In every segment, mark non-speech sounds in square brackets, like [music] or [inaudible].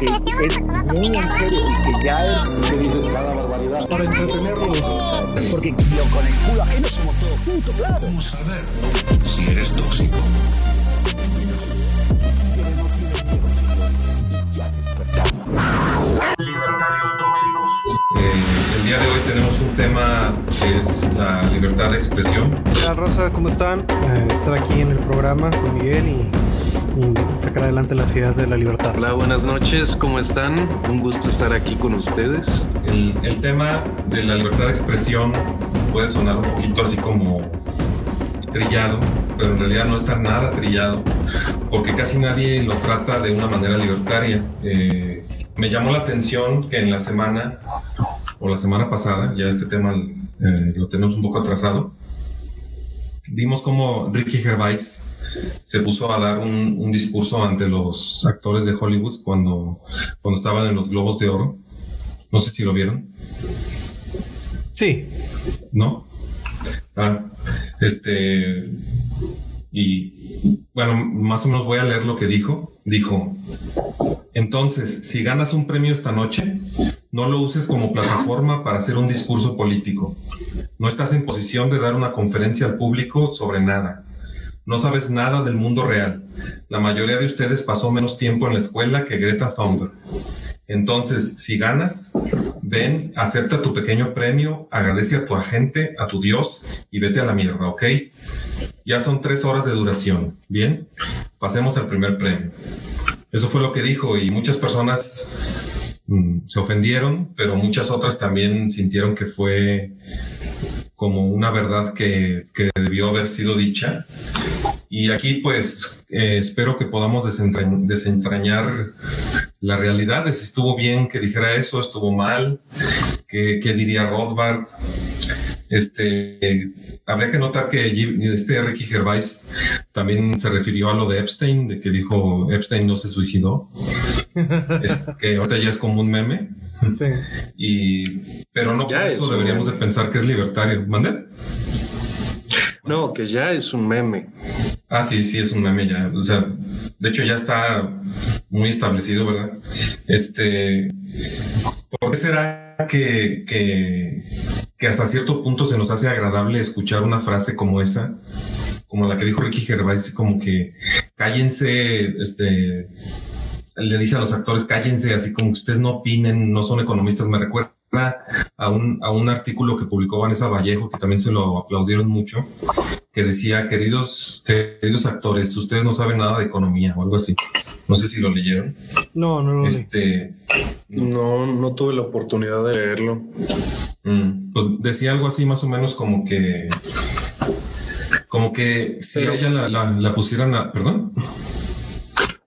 que es muy en serio y que ya es... que dices cada barbaridad. Para entretenerlos. Porque yo con el culo ajeno somos todos juntos, claro. Vamos a ver si eres tóxico. Libertarios tóxicos. Eh, el día de hoy tenemos un tema que es la libertad de expresión. Hola Rosa, ¿cómo están? Eh, estar aquí en el programa con Miguel y, y sacar adelante las ideas de la libertad. Hola, buenas noches, ¿cómo están? Un gusto estar aquí con ustedes. El, el tema de la libertad de expresión puede sonar un poquito así como trillado, pero en realidad no está nada trillado, porque casi nadie lo trata de una manera libertaria. Eh, me llamó la atención que en la semana, o la semana pasada, ya este tema eh, lo tenemos un poco atrasado, vimos como Ricky Gervais se puso a dar un, un, discurso ante los actores de Hollywood cuando, cuando estaban en los Globos de Oro. No sé si lo vieron. Sí. ¿No? Ah, este. Y bueno, más o menos voy a leer lo que dijo. Dijo: Entonces, si ganas un premio esta noche, no lo uses como plataforma para hacer un discurso político. No estás en posición de dar una conferencia al público sobre nada. No sabes nada del mundo real. La mayoría de ustedes pasó menos tiempo en la escuela que Greta Thunberg. Entonces, si ganas, ven, acepta tu pequeño premio, agradece a tu agente, a tu Dios y vete a la mierda, ¿ok? Ya son tres horas de duración. Bien, pasemos al primer premio. Eso fue lo que dijo y muchas personas mm, se ofendieron, pero muchas otras también sintieron que fue como una verdad que, que debió haber sido dicha. Y aquí pues eh, espero que podamos desentra desentrañar la realidad de si estuvo bien que dijera eso, estuvo mal, qué, qué diría Rothbard. Este, habría que notar que este Ricky Gervais también se refirió a lo de Epstein, de que dijo Epstein no se suicidó, es, que ahorita ya es como un meme. Sí. Y, pero no Ya por es eso deberíamos de pensar que es libertario. ¿Mande? No, que ya es un meme. Ah, sí, sí, es un meme ya. O sea, de hecho ya está muy establecido, ¿verdad? Este, ¿por qué será que, que, que hasta cierto punto se nos hace agradable escuchar una frase como esa? Como la que dijo Ricky Gervais, como que cállense, este, le dice a los actores, cállense, así como que ustedes no opinen, no son economistas. Me recuerda a un, a un artículo que publicó Vanessa Vallejo, que también se lo aplaudieron mucho, que decía, queridos, queridos actores, ustedes no saben nada de economía o algo así. No sé si lo leyeron. No, no lo leí. Este, No, no tuve la oportunidad de leerlo. mm, pues decía algo así más o menos como que, como que si a ella la, la, la pusieran a, perdón.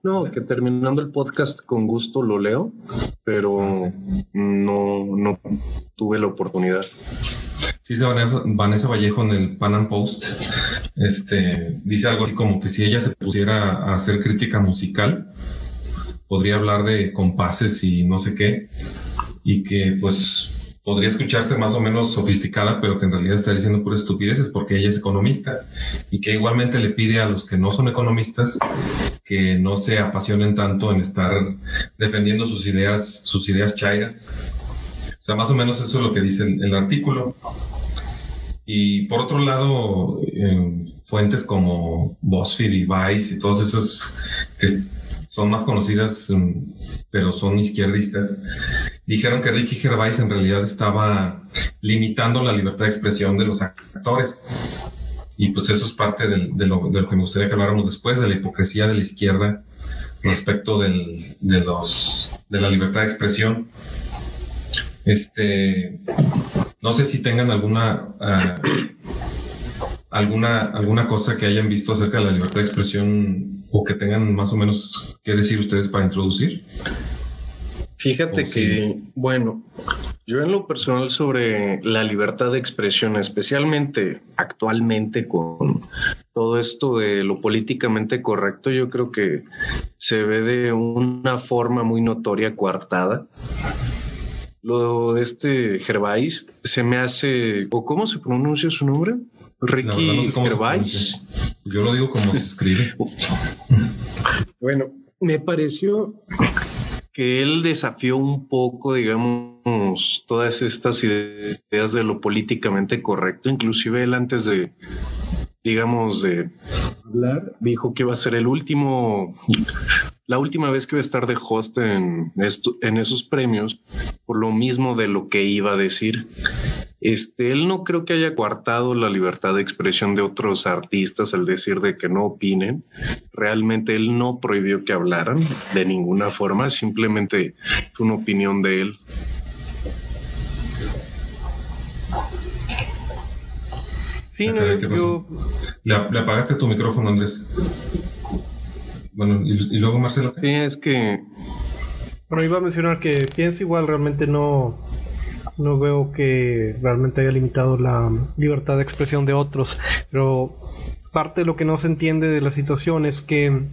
No, que terminando el podcast con gusto lo leo, pero no, no tuve la oportunidad. Sí, Vanessa Vallejo en el Pan Am Post, este, dice algo así como que si ella se pusiera a hacer crítica musical, podría hablar de compases y no sé qué, y que pues podría escucharse más o menos sofisticada, pero que en realidad está diciendo puras estupideces porque ella es economista, y que igualmente le pide a los que no son economistas que no se apasionen tanto en estar defendiendo sus ideas, sus ideas chairas. O sea, más o menos eso es lo que dice el, el artículo. Y por otro lado, eh, fuentes como BuzzFeed y Vice y todas esas que son más conocidas, pero son izquierdistas, dijeron que Ricky Gervais en realidad estaba limitando la libertad de expresión de los actores. Y pues eso es parte de, lo, que me gustaría que habláramos después, de la hipocresía de la izquierda respecto de la libertad de expresión. Este, no sé si tengan alguna ah, alguna alguna cosa que hayan visto acerca de la libertad de expresión o que tengan más o menos que decir ustedes para introducir. Fíjate Oh, sí. que, bueno, yo en lo personal sobre la libertad de expresión, especialmente actualmente con todo esto de lo políticamente correcto, yo creo que se ve de una forma muy notoria coartada. Lo de este Gervais se me hace, o cómo se pronuncia su nombre, Ricky no sé cómo se Gervais. Yo lo digo como se escribe. [laughs] Bueno, me pareció que él desafió un poco, digamos, todas estas ideas de lo políticamente correcto. Inclusive él antes de, digamos, de hablar, dijo que iba a ser el último, la última vez que iba a estar de host en, en esos premios, por lo mismo de lo que iba a decir. Este, él no creo que haya coartado la libertad de expresión de otros artistas al decir de que no opinen. Realmente él no prohibió que hablaran de ninguna forma, simplemente fue una opinión de él. Sí, no, yo... ¿Le, apagaste tu micrófono, Andrés? Bueno, y, y luego Marcelo. Sí, es que... Bueno, iba a mencionar que pienso igual, realmente no no veo que realmente haya limitado la libertad de expresión de otros, pero parte de lo que no se entiende de la situación es que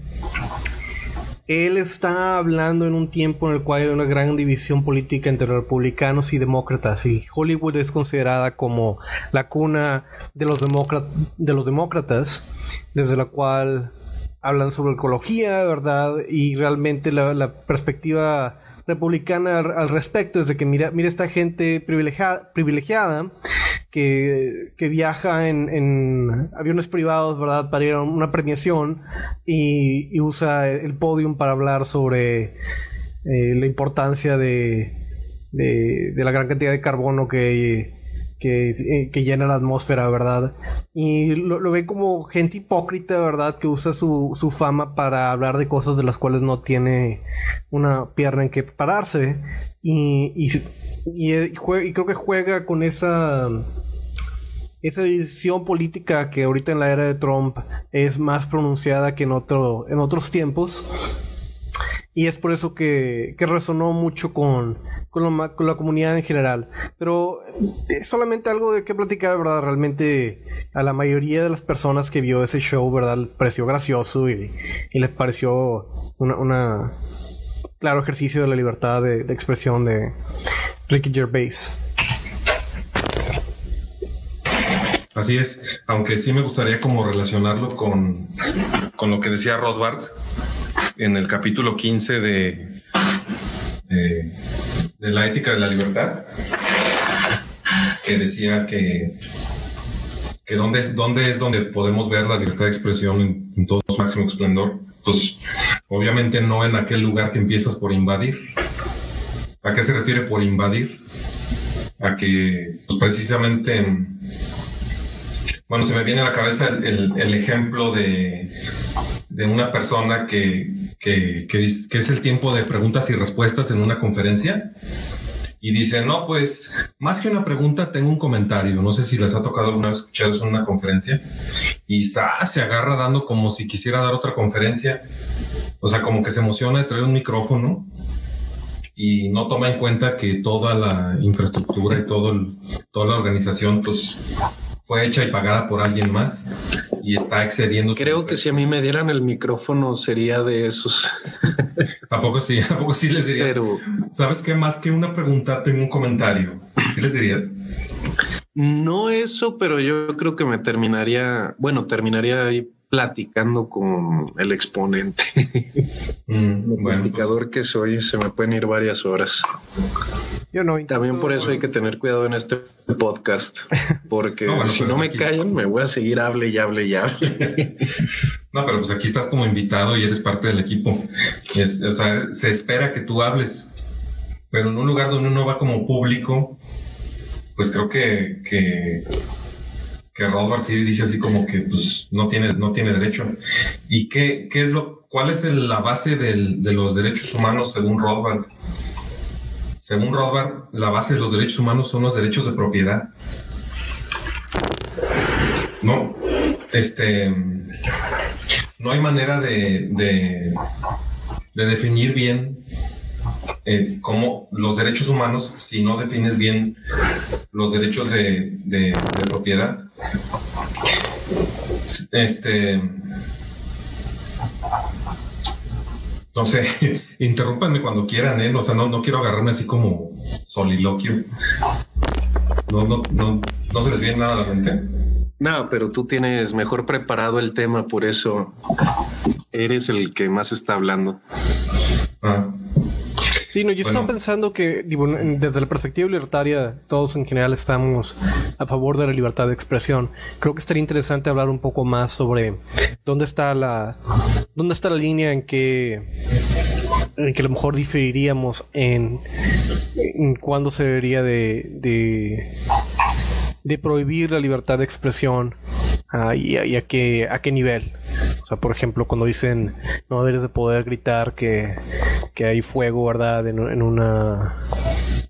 él está hablando en un tiempo en el cual hay una gran división política entre republicanos y demócratas y Hollywood es considerada como la cuna de los, de los demócratas, desde la cual hablan sobre ecología, ¿verdad? Y realmente la, la perspectiva republicana al, respecto, es de que mira, mira esta gente privilegiada, privilegiada que, que viaja en, en, aviones privados, ¿verdad? Para ir a una premiación y, usa el podium para hablar sobre eh, la importancia de, de, de, la gran cantidad de carbono que eh, que, llena la atmósfera, ¿verdad? Y lo, lo ve como gente hipócrita, ¿verdad? Que usa su, fama para hablar de cosas de las cuales no tiene una pierna en que pararse. Y, eh, y creo que juega con esa esa decisión política que ahorita en la era de Trump es más pronunciada que en otro en otros tiempos y es por eso que, que resonó mucho con, con, la comunidad en general. Pero es solamente algo de qué platicar, ¿verdad? Realmente a la mayoría de las personas que vio ese show, ¿verdad? Les pareció gracioso y, les pareció una, una, claro ejercicio de la libertad de, de expresión de Ricky Gervais. Así es, aunque sí me gustaría como relacionarlo con, con lo que decía Rothbard en el capítulo 15 de, de, la ética de la libertad, que decía que, que dónde, es, dónde es donde podemos ver la libertad de expresión en, todo su máximo esplendor. Pues obviamente no en aquel lugar que empiezas por invadir. ¿A qué se refiere por invadir? A que pues, precisamente, bueno, se me viene a la cabeza el, el ejemplo de de una persona que, que, que, es el tiempo de preguntas y respuestas en una conferencia y dice, no, pues más que una pregunta, tengo un comentario. No sé si les ha tocado alguna vez escuchar eso en una conferencia y se agarra dando como si quisiera dar otra conferencia. O sea, como que se emociona de traer un micrófono y no toma en cuenta que toda la infraestructura y todo toda la organización pues fue hecha y pagada por alguien más y está excediendo. Creo que si a mí me dieran el micrófono sería de esos. [laughs] ¿A poco sí? ¿A poco sí les dirías? Pero... ¿Sabes qué? Más que una pregunta, tengo un comentario. ¿Sí les dirías? No eso, pero yo creo que me terminaría, bueno, terminaría ahí platicando con el exponente. [laughs] Mm, el indicador pues. que soy, se me pueden ir varias horas. Yo no. También por eso hay que tener cuidado en este podcast, [laughs] porque si no me callan, me voy a seguir hable y hable y hable. [laughs] no, pero pues aquí estás como invitado y eres parte del equipo. o sea, se espera que tú hables, pero en un lugar donde uno va como público, pues creo que, que que Rothbard sí dice así como que pues no tiene, no tiene derecho. ¿Y qué, qué es lo, cuál es la base de los derechos humanos según Rothbard? Según Rothbard, la base de los derechos humanos son los derechos de propiedad. No, este, no hay manera de, de, de definir bien eh, como los derechos humanos si no defines bien los derechos de, de, propiedad. Este. No sé, [laughs] interrúmpanme cuando quieran, ¿eh? O sea, no, no quiero agarrarme así como soliloquio. No, no, no, no se les viene nada a la mente. No, pero tú tienes mejor preparado el tema, por eso eres el que más está hablando. Ah. Sí, no, yo Bueno. estaba pensando que digo, desde la perspectiva libertaria, todos en general estamos a favor de la libertad de expresión. Creo que estaría interesante hablar un poco más sobre dónde está la dónde está la línea en que en que a lo mejor diferiríamos en, en cuándo se debería de, de de prohibir la libertad de expresión ah, y, y a qué a qué nivel. O sea, por ejemplo, cuando dicen no debes de poder gritar que, que hay fuego, ¿verdad? En, en una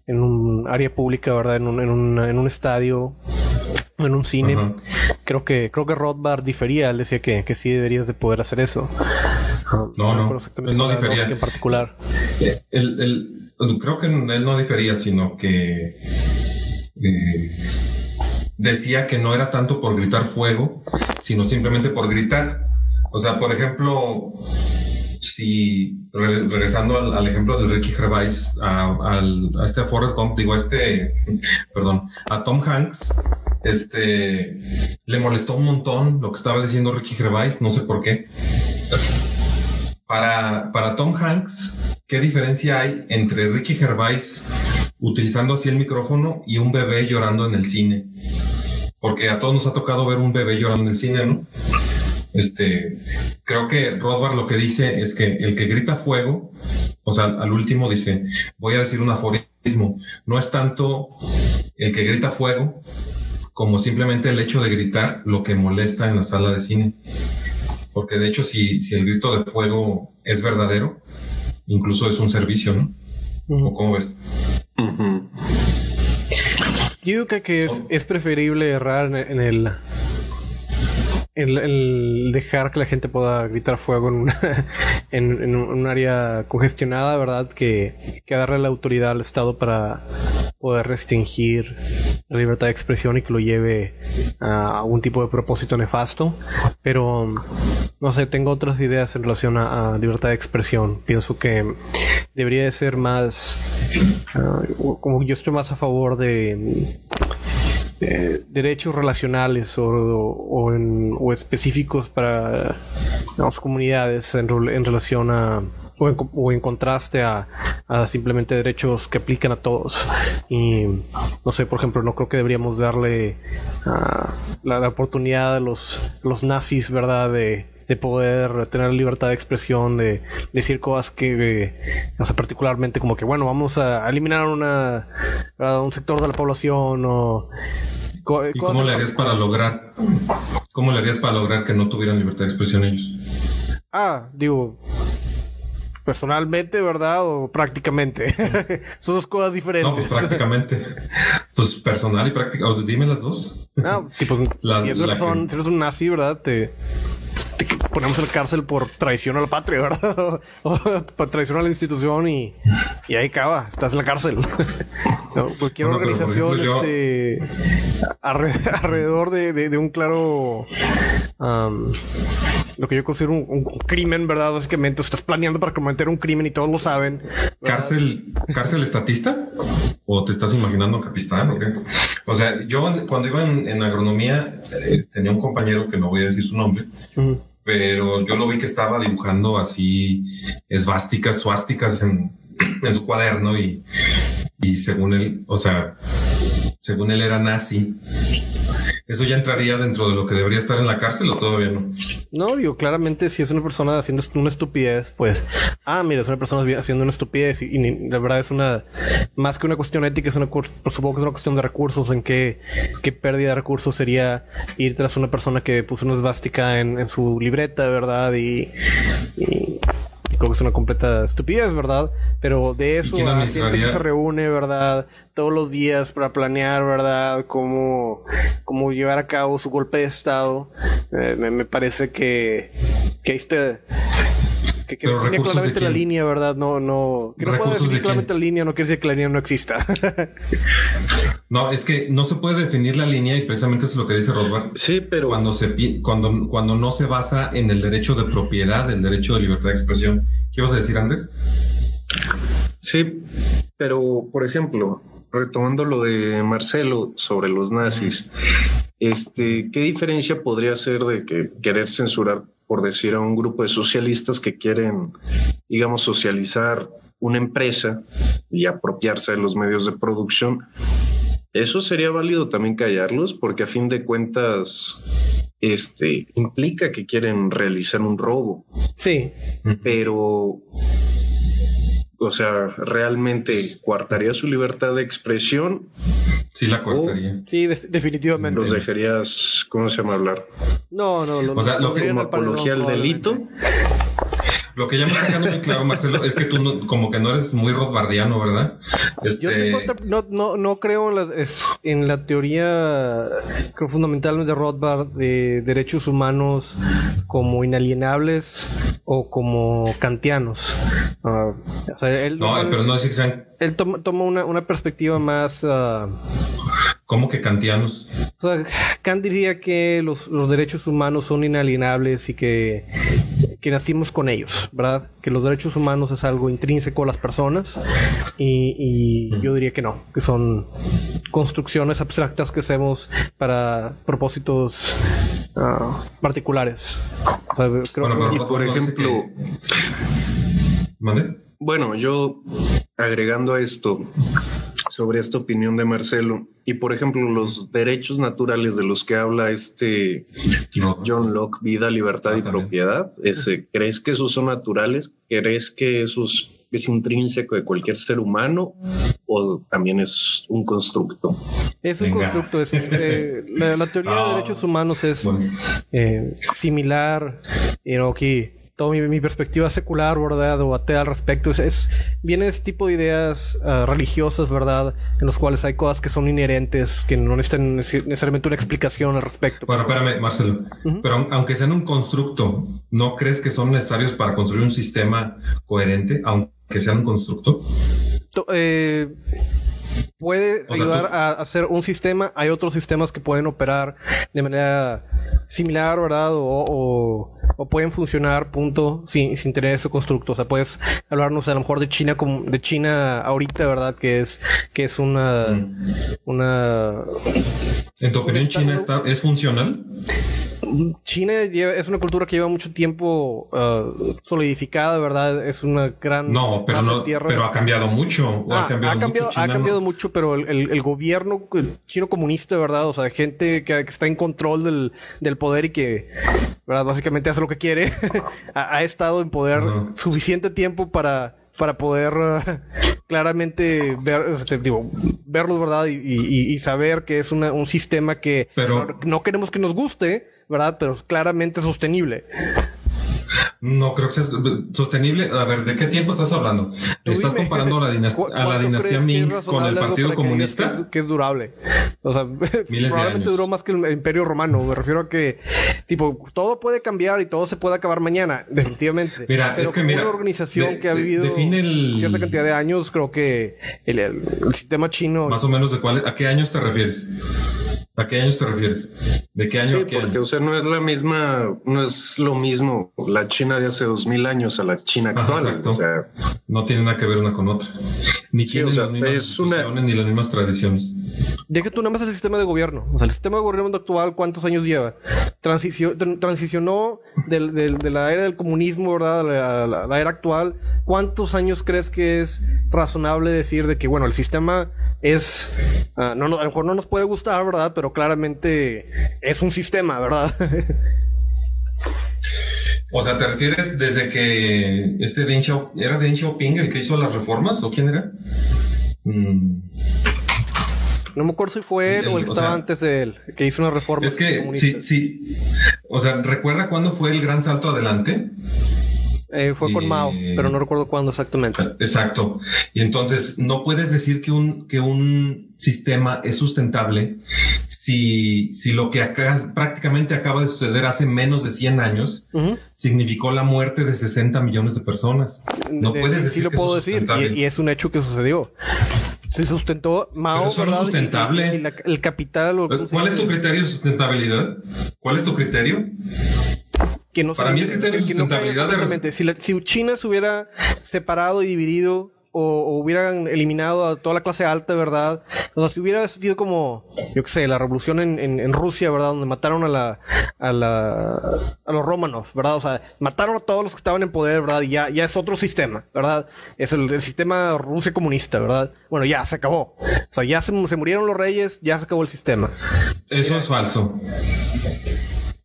en un área pública, ¿verdad? En un, en un, en un estadio, en un cine. Creo que creo que Rothbard difería, él decía que, que sí deberías de poder hacer eso. Ah, No, no, exactamente él no difería. en particular. El, el- creo que él no difería, sino que eh, decía que no era tanto por gritar fuego, sino simplemente por gritar. O sea, por ejemplo, si re- regresando al, ejemplo de Ricky Gervais, a este Forrest Gump, digo, a este, [laughs] perdón, a Tom Hanks, este, le molestó un montón lo que estaba diciendo Ricky Gervais, no sé por qué. Para, para Tom Hanks, ¿qué diferencia hay entre Ricky Gervais utilizando así el micrófono y un bebé llorando en el cine? Porque a todos nos ha tocado ver un bebé llorando en el cine, ¿no? Este, creo que Rothbard lo que dice es que el que grita fuego, o sea, al último dice, voy a decir un aforismo, no es tanto el que grita fuego como simplemente el hecho de gritar lo que molesta en la sala de cine. Porque de hecho, si, si el grito de fuego es verdadero, incluso es un servicio, ¿no? ¿O cómo ves? Yo digo que, es, es preferible errar en, en el dejar que la gente pueda gritar fuego en, una- [laughs] en, un área congestionada, ¿verdad? Que, darle la autoridad al Estado para poder restringir la libertad de expresión y que lo lleve a algún tipo de propósito nefasto. Pero, no sé, tengo otras ideas en relación a, a libertad de expresión. Pienso que debería de ser más... ah, como yo estoy más a favor de eh, derechos relacionales o, o, en- o específicos para digamos, comunidades en, rel- en relación a o en, o en contraste a, simplemente derechos que aplican a todos. Y no sé por ejemplo no creo que deberíamos darle ah, la, la oportunidad a los los nazis verdad de de poder tener libertad de expresión, de decir cosas que, o sea, particularmente como que, bueno, vamos a eliminar una, a un sector de la población o co- ¿Y cómo le harías para lograr, cómo le harías para lograr que no tuvieran libertad de expresión ellos? Ah, digo, personalmente, ¿verdad? O prácticamente. [laughs] Son dos cosas diferentes. No, pues prácticamente. Pues personal y práctica. o Dime las dos. No, tipo, [laughs] La- si, eres una la persona- que- si eres un nazi, ¿verdad? Te, [laughs] te ponemos en la cárcel por traición a la patria, ¿verdad? [laughs] o por traición a la institución y, y ahí acaba, estás en la cárcel. [laughs] No, cualquier Bueno, organización ejemplo, este, alrededor de, de- de un claro... lo que yo considero un, un crimen, ¿verdad? Básicamente, estás planeando para cometer un crimen y todos lo saben. ¿verdad? ¿Cárcel, cárcel estatista? ¿O te estás imaginando Capistán o qué? O sea, yo cuando iba en, en agronomía eh, tenía un compañero que no voy a decir su nombre, pero yo lo vi que estaba dibujando así esvásticas, suásticas en, en su cuaderno y, y según él, o sea, según él era nazi. ¿Eso ya entraría dentro de lo que debería estar en la cárcel o todavía no? No, digo, claramente si es una persona haciendo una estupidez, pues, ah, mira, es una persona haciendo una estupidez y, y la verdad es una, más que una cuestión ética, es una, supuesto que es una cuestión de recursos, en qué, qué pérdida de recursos sería ir tras una persona que puso una esvástica en, en su libreta, ¿verdad? Y creo que es una completa estupidez, ¿verdad? Pero de eso quién a gente que se reúne, ¿verdad? Todos los días para planear, ¿verdad? Cómo, cómo llevar a cabo su golpe de estado. Eh, me, me parece que, que ahí está. Que, que define recursos claramente de la línea, ¿verdad? No, no. Que no pueda ¿Recursos de definir claramente la línea no quiere decir que la línea no exista. [laughs] No, es que no se puede definir la línea y precisamente eso es lo que dice Rothbard. Sí, pero Cuando, se, cuando, cuando no se basa en el derecho de propiedad, el derecho de libertad de expresión. ¿Qué ibas a decir, Andrés? Sí, pero por ejemplo, retomando lo de Marcelo sobre los nazis, este, ¿qué diferencia podría ser de que querer censurar, por decir, a un grupo de socialistas que quieren, digamos, socializar una empresa y apropiarse de los medios de producción, eso sería válido también callarlos, porque a fin de cuentas, este implica que quieren realizar un robo. Sí. Pero o sea, realmente coartaría su libertad de expresión. Sí, la cortaría. Sí, definitivamente. Los dejarías, ¿cómo se llama hablar? No, no, lo, o sea, lo que como apología al delito. Lo que ya me está quedando muy claro, Marcelo, es que tú no, como que no eres muy rothbardiano, ¿verdad? Yo este, no, no, no creo en la, en la teoría, creo fundamentalmente de Rothbard, de derechos humanos como inalienables o como kantianos. Uh, o sea, él, no, pero no es que sean... Él toma, toma una, una, perspectiva más... Uh, ¿Cómo que kantianos? O sea, Kant diría que los, los derechos humanos son inalienables y que que nacimos con ellos, ¿verdad? Que los derechos humanos es algo intrínseco a las personas y, yo diría que no, que son construcciones abstractas que hacemos para propósitos ah, particulares. bueno, por ejemplo, Bueno, yo agregando a esto, sobre esta opinión de Marcelo. Y por ejemplo, los derechos naturales de los que habla este John Locke, vida, libertad y propiedad, ese, ¿crees que esos son naturales? ¿Crees que eso es intrínseco de cualquier ser humano o también es un constructo? Es un constructo. Es, eh, la, teoría de ah. derechos humanos es eh, similar, pero aquí toda mi, perspectiva secular, ¿verdad? O atea al respecto. Es, viene ese tipo de ideas ah, religiosas, ¿verdad? En los cuales hay cosas que son inherentes, que no necesitan necesariamente una explicación al respecto. Bueno, espérame, Marcelo. Pero aunque sean un constructo, ¿no crees que son necesarios para construir un sistema coherente, aunque sean un constructo? Eh, puede ayudar a hacer un sistema. Hay otros sistemas que pueden operar de manera similar, ¿verdad? O, o, pueden funcionar, punto, sin, sin, tener ese constructo. O sea, puedes hablarnos a lo mejor de China como de China ahorita, ¿verdad? Que es, que es una, mm. una. ¿En tu opinión China está, es funcional? China es una cultura que lleva mucho tiempo uh, solidificada, ¿verdad? Es una gran. No, pero no, pero ha cambiado mucho. ha cambiado, mucho, ha cambiado mucho, pero el, gobierno chino comunista, ¿verdad? O sea, gente que, está en control del, del, poder y que, ¿verdad? Básicamente hace lo que quiere, [laughs] ha, estado en poder suficiente tiempo para para poder uh, claramente ver, este, digo, verlo, ¿verdad? Y, saber que es un sistema que no, queremos que nos guste, ¿verdad? Pero claramente sostenible. No creo que sea sostenible. A ver, ¿de qué tiempo estás hablando? ¿Estás comparando [laughs] a la, dinastía, a la dinastía Ming con el Partido Comunista? Que es, durable. O sea, [laughs] probablemente duró más que el Imperio Romano. Me refiero a que, tipo, todo puede cambiar y todo se puede acabar mañana, [laughs] definitivamente. Mira, es que mira. Una organización que ha vivido cierta cantidad de años, creo que el, el sistema chino. Más o menos de cuál, ¿a qué años te refieres? ¿A qué años te refieres? ¿De qué año? Sí, porque, o sea, no es la misma, no es lo mismo la China de hace dos mil años a la China actual. O sea, no tiene nada que ver una con otra. Ni tiene las mismas ni las mismas tradiciones. Que tú nada más el sistema de gobierno. O sea, el sistema de gobierno actual, ¿cuántos años lleva? transicionó de la era del comunismo, ¿verdad? A la, la era actual. ¿Cuántos años crees que es razonable decir de que, bueno, el sistema es, uh, no, no, a lo mejor no nos puede gustar, ¿verdad? Pero claramente es un sistema, ¿verdad? [laughs] o sea, ¿te refieres desde que este Deng Xiaoping, ¿era Deng Xiaoping el que hizo las reformas o quién era? Mm. No me acuerdo si fue él o el que estaba antes de él, que hizo una reforma. Es que, sí, sí. O sea, ¿recuerda cuándo fue el gran salto adelante? Eh, fue con Mao, pero no recuerdo cuándo exactamente. Exacto. Y entonces no puedes decir que un, que un sistema es sustentable si, si lo que acá, prácticamente acaba de suceder hace menos de 100 años significó la muerte de 60 millones de personas. No puedes decir. Sí, lo puedo decir, y, es un hecho que sucedió. Se sustentó Mao, sustentable. el capital. ¿Cuál es tu criterio de sustentabilidad? ¿Cuál es tu criterio? Que no Para mí el criterio de sustentabilidad si, China se hubiera separado y dividido o, hubieran eliminado a toda la clase alta, ¿verdad? O sea, si hubiera sido como, yo qué sé, la revolución en, en, Rusia, ¿verdad? Donde mataron a la, a la, a los Romanov, ¿verdad? O sea, mataron a todos los que estaban en poder, ¿verdad? Y ya, ya es otro sistema, ¿verdad? Es el, el sistema Rusia comunista, ¿verdad? Bueno, ya se acabó. O sea, ya se, se murieron los reyes, ya se acabó el sistema. Eso es falso.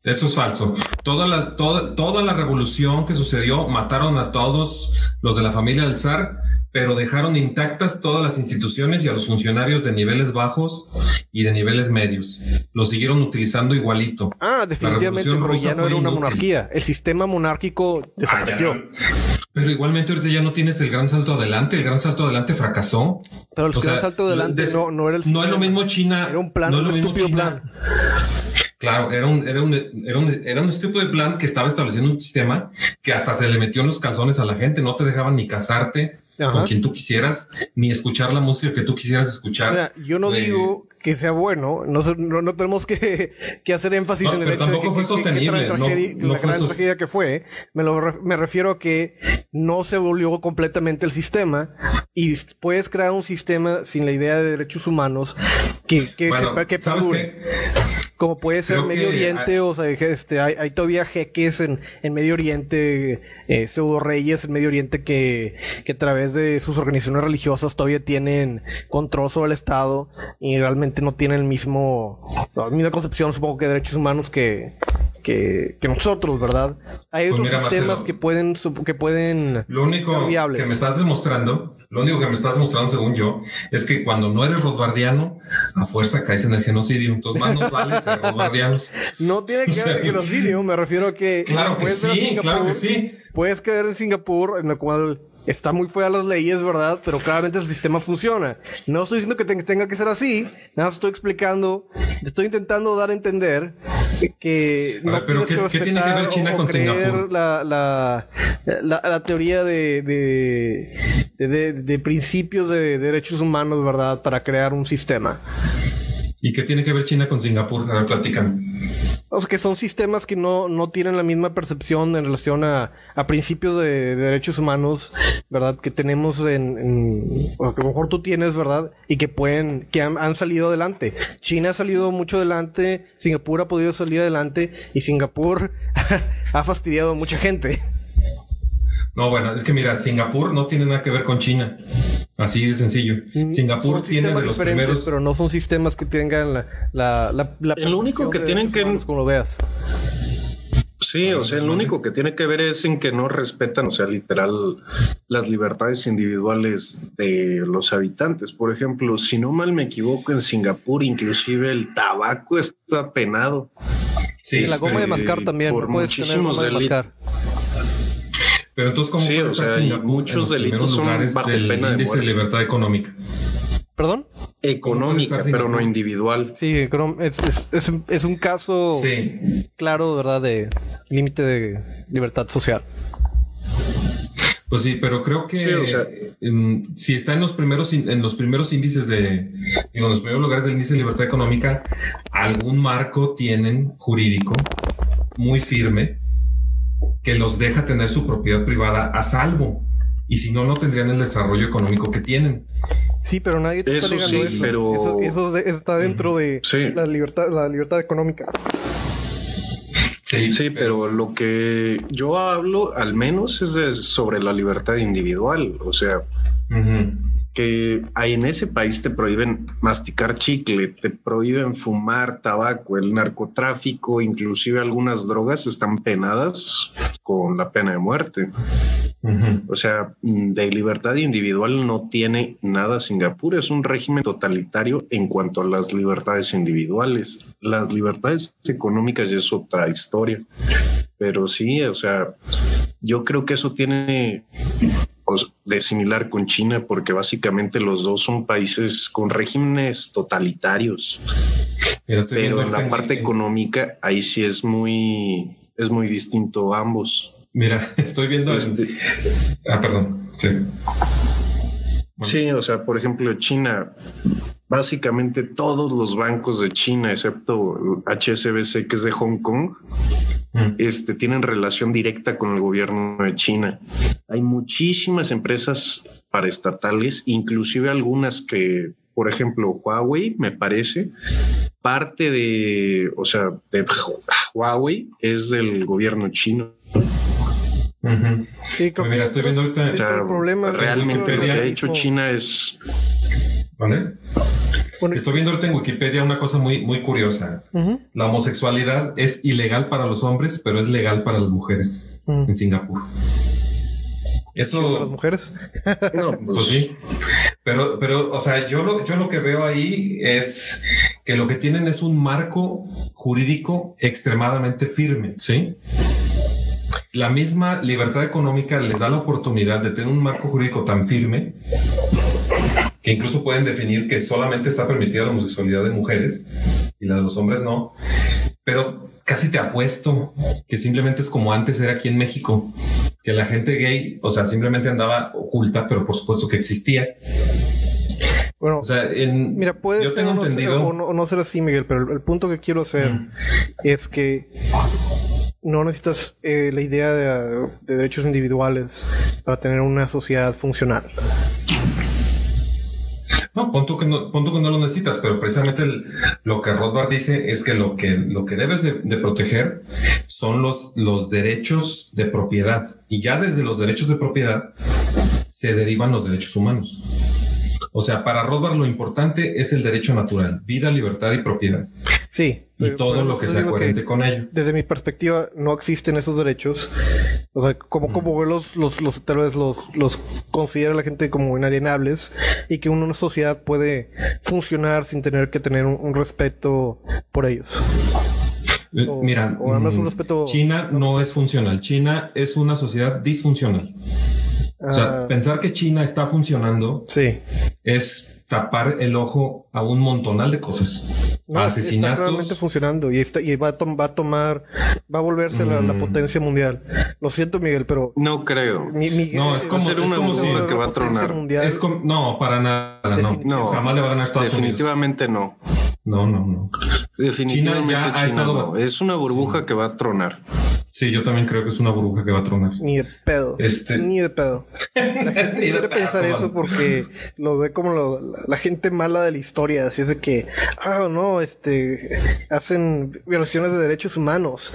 Eso es falso. Toda la, toda, toda la revolución que sucedió mataron a todos los de la familia del zar, pero dejaron intactas todas las instituciones y a los funcionarios de niveles bajos y de niveles medios. Lo siguieron utilizando igualito. Ah, definitivamente, pero ya no era una monarquía. El sistema monárquico desapareció. Ah, pero igualmente ahorita ya no tienes el gran salto adelante. El gran salto adelante fracasó. Pero el gran salto adelante no, no era el sistema. No es lo mismo China. Era un plan, un estúpido plan. Claro, era un, era un, era un, era un de plan que estaba estableciendo un sistema que hasta se le metió en los calzones a la gente, no te dejaban ni casarte con quien tú quisieras, ni escuchar la música que tú quisieras escuchar. yo no eh, digo que sea bueno, no, no, tenemos que, [laughs] que, hacer énfasis en el hecho de que, fue sostenible, la gran tragedia que fue. Me, lo, me refiero a que no se volvió completamente el sistema y puedes crear un sistema sin la idea de derechos humanos que, que, que como puede ser Medio Oriente, o sea, este, hay, hay todavía jeques en, en Medio Oriente, eh, pseudo reyes en Medio Oriente que, que a través de sus organizaciones religiosas todavía tienen control sobre el Estado y realmente no tienen el mismo, la misma concepción, supongo que de derechos humanos que, que, que nosotros, ¿verdad? Hay pues otros sistemas que pueden, que pueden lo único que me estás demostrando, lo único que me estás demostrando según yo, es que cuando no eres rosbardiano, a fuerza caes en el genocidio. Entonces más nos vale ser rosbardianos. [laughs] No tiene que ver el genocidio, me refiero a que... Claro que sí, claro que sí. Puedes caer en Singapur, en el cual está muy fuera las leyes, ¿verdad? Pero claramente el sistema funciona. No estoy diciendo que tenga que ser así, nada más estoy explicando, estoy intentando dar a entender [laughs] que no pero ¿qué, que tiene que ver China con Singapur? La, la, la, teoría de, de, de, principios de derechos humanos, ¿verdad? Para crear un sistema. ¿Y qué tiene que ver China con Singapur? A ver, platícame. O sea, que son sistemas que no, no tienen la misma percepción en relación a, a principios de, derechos humanos, ¿verdad? Que tenemos en, en, o que a lo mejor tú tienes, ¿verdad? Y que pueden, que han, han, salido adelante. China ha salido mucho adelante, Singapur ha podido salir adelante y Singapur [laughs] ha fastidiado a mucha gente. No, bueno, es que mira, Singapur no tiene nada que ver con China. Así de sencillo. Mm, Singapur tiene de los primeros. Pero no son sistemas que tengan la. la, la, el único que tienen que. Como lo veas. Sí, o sea, lo único que tiene que ver es en que no respetan, o sea, literal, las libertades individuales de los habitantes. Por ejemplo, si no mal me equivoco, en Singapur inclusive el tabaco está penado. Sí, la goma de mascar también. Por puedes tener de mascar. Pero entonces, ¿cómo sí, o sea, muchos delitos son bajo pena índice de, libertad económica? ¿Perdón? Económica, pero no individual. Sí, es, es, es, un caso claro, ¿verdad? De límite de libertad social. Pues sí, pero creo que em, si está en los primeros en los primeros índices de en los primeros lugares del índice de libertad económica, algún marco tienen jurídico muy firme que los deja tener su propiedad privada a salvo. Y si no, no tendrían el desarrollo económico que tienen. Sí, pero nadie te está negando eso. Pero... Eso, está dentro de la libertad, la libertad económica. Sí, sí, pero lo que yo hablo al menos es de, sobre la libertad individual. O sea, que ahí en ese país te prohíben masticar chicle, te prohíben fumar tabaco, el narcotráfico, inclusive algunas drogas están penadas con la pena de muerte. O sea, de libertad individual no tiene nada Singapur, es un régimen totalitario en cuanto a las libertades individuales. Las libertades económicas es otra historia. Pero sí, o sea, yo creo que eso tiene de similar con China, porque básicamente los dos son países con regímenes totalitarios. Pero, en la parte económica, ahí sí es muy, es muy distinto ambos. Mira, estoy viendo este. Ah, perdón. Sí. Sí, o sea, por ejemplo, China básicamente todos los bancos de China, excepto HSBC, que es de Hong Kong, Mm. este, tienen relación directa con el gobierno de China. Hay muchísimas empresas paraestatales, inclusive algunas que, por ejemplo, Huawei, me parece, parte de, o sea, de Huawei es del gobierno chino. Ujú. Sí, creo Pues mira, que estoy viendo ahorita- dentro O sea, del problema realmente lo que ha el racismo- China es ¿Vale? Bueno, Estoy viendo ahorita en Wikipedia una cosa muy, muy curiosa. ujú, La homosexualidad es ilegal para los hombres, pero es legal para las mujeres ujú. en Singapur. Eso, Para las mujeres. [laughs] no, Pues sí. Pero, pero, o sea, yo lo, yo lo que veo ahí es que lo que tienen es un marco jurídico extremadamente firme, ¿sí? La misma libertad económica les da la oportunidad de tener un marco jurídico tan firme que incluso pueden definir que solamente está permitida la homosexualidad de mujeres y la de los hombres no. Pero casi te apuesto que simplemente es como antes era aquí en México, que la gente gay, o sea, simplemente andaba oculta, pero por supuesto que existía. Bueno, O sea, en, mira, puede yo ser tengo o no, ser, o no- o no ser así, Miguel, pero el, el punto que quiero hacer Mm. es que no necesitas eh, la idea de, de derechos individuales para tener una sociedad funcional. No, pon tú que no, pon que no lo necesitas, pero precisamente lo que Rothbard dice es que lo que, lo que debes de, de proteger son los, los derechos de propiedad. Y ya desde los derechos de propiedad se derivan los derechos humanos. O sea, para Rothbard lo importante es el derecho natural, vida, libertad y propiedad. Sí. Y pero- todo pero lo que sea coherente con ello. desde mi perspectiva no existen esos derechos. O sea, como, como los, los, los, tal vez los, los considera la gente como inalienables y que una sociedad puede funcionar sin tener que tener un, un respeto por ellos. Eh, O- Mira, o además un mm, respeto- China no es funcional. China es una sociedad disfuncional. O sea, Ah, pensar que China está funcionando sí. es tapar el ojo a un montonal de cosas. No, Está claramente Asesinatos. funcionando y, está, y va, a tom- va a tomar, va a volverse la, la Mm. potencia mundial. Lo siento, Miguel, pero... no creo. mi- mi- No, es eh, como- ser una que va a tronar. Es com- no, para nada, no. Definitivamente. Jamás le va a ganar a Estados Unidos. Definitivamente no. No, no, no. Definitivamente China ya ha China estado- no. Es una burbuja que va a tronar. Sí, yo también creo que es una burbuja que va a tronar. Ni de pedo. Este- Ni de pedo. La [laughs] gente quiere pedo, pensar eso porque lo ve como lo- la, gente mala de la historia. Así es de que, ah, no, este, hacen violaciones de derechos humanos.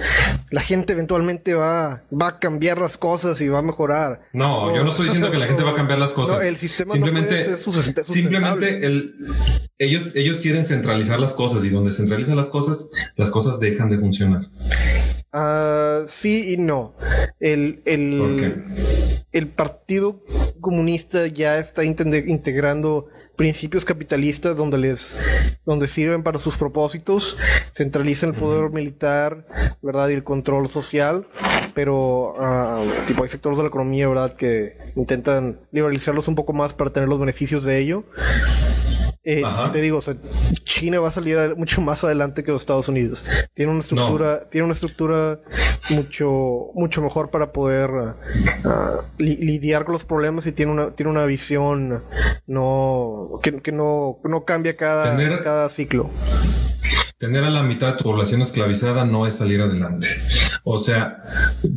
La gente eventualmente va, va a cambiar las cosas y va a mejorar. No, yo no estoy diciendo que la gente va a cambiar las cosas. No, el sistema no simplemente, puede ser sus- sustentable. simplemente el, ellos, ellos quieren centralizar las cosas y donde centralizan las cosas, las cosas dejan de funcionar. Ah, sí y no. El, el, el Partido Comunista ya está integrando principios capitalistas donde les donde sirven para sus propósitos, centralizan el poder militar, ¿verdad? y el control social, pero ah, tipo hay sectores de la economía, ¿verdad? que intentan liberalizarlos un poco más para tener los beneficios de ello. Eh, te digo, o sea, China va a salir mucho más adelante que los Estados Unidos. Tiene una estructura, tiene una estructura mucho, mucho mejor para poder ah, li- lidiar con los problemas y tiene una, tiene una visión no que, que no, no cambia cada, Tener- cada ciclo. Tener a la mitad de tu población esclavizada no es salir adelante. O sea,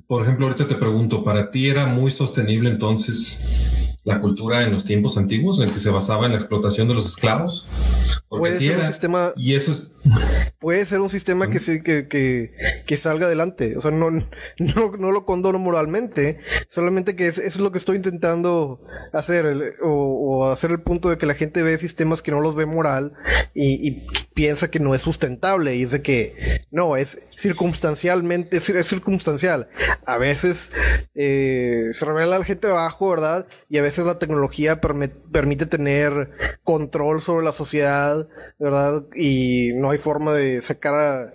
por ejemplo, ahorita te pregunto, ¿para ti era muy sostenible entonces la cultura en los tiempos antiguos en que se basaba en la explotación de los esclavos? Puede ser un sistema- Y eso es, Puede ser un sistema que, se- que, que, que salga adelante. O sea, no, no, no lo condono moralmente. Solamente que es, eso es lo que estoy intentando hacer. el- o, o hacer el punto de que la gente ve sistemas que no los ve moral y, y piensa que no es sustentable. Y es de que no, es circunstancialmente, es, es circunstancial. A veces eh, se revela la gente abajo, ¿verdad? Y a veces la tecnología permite tener control sobre la sociedad, ¿verdad? Y no hay forma de sacar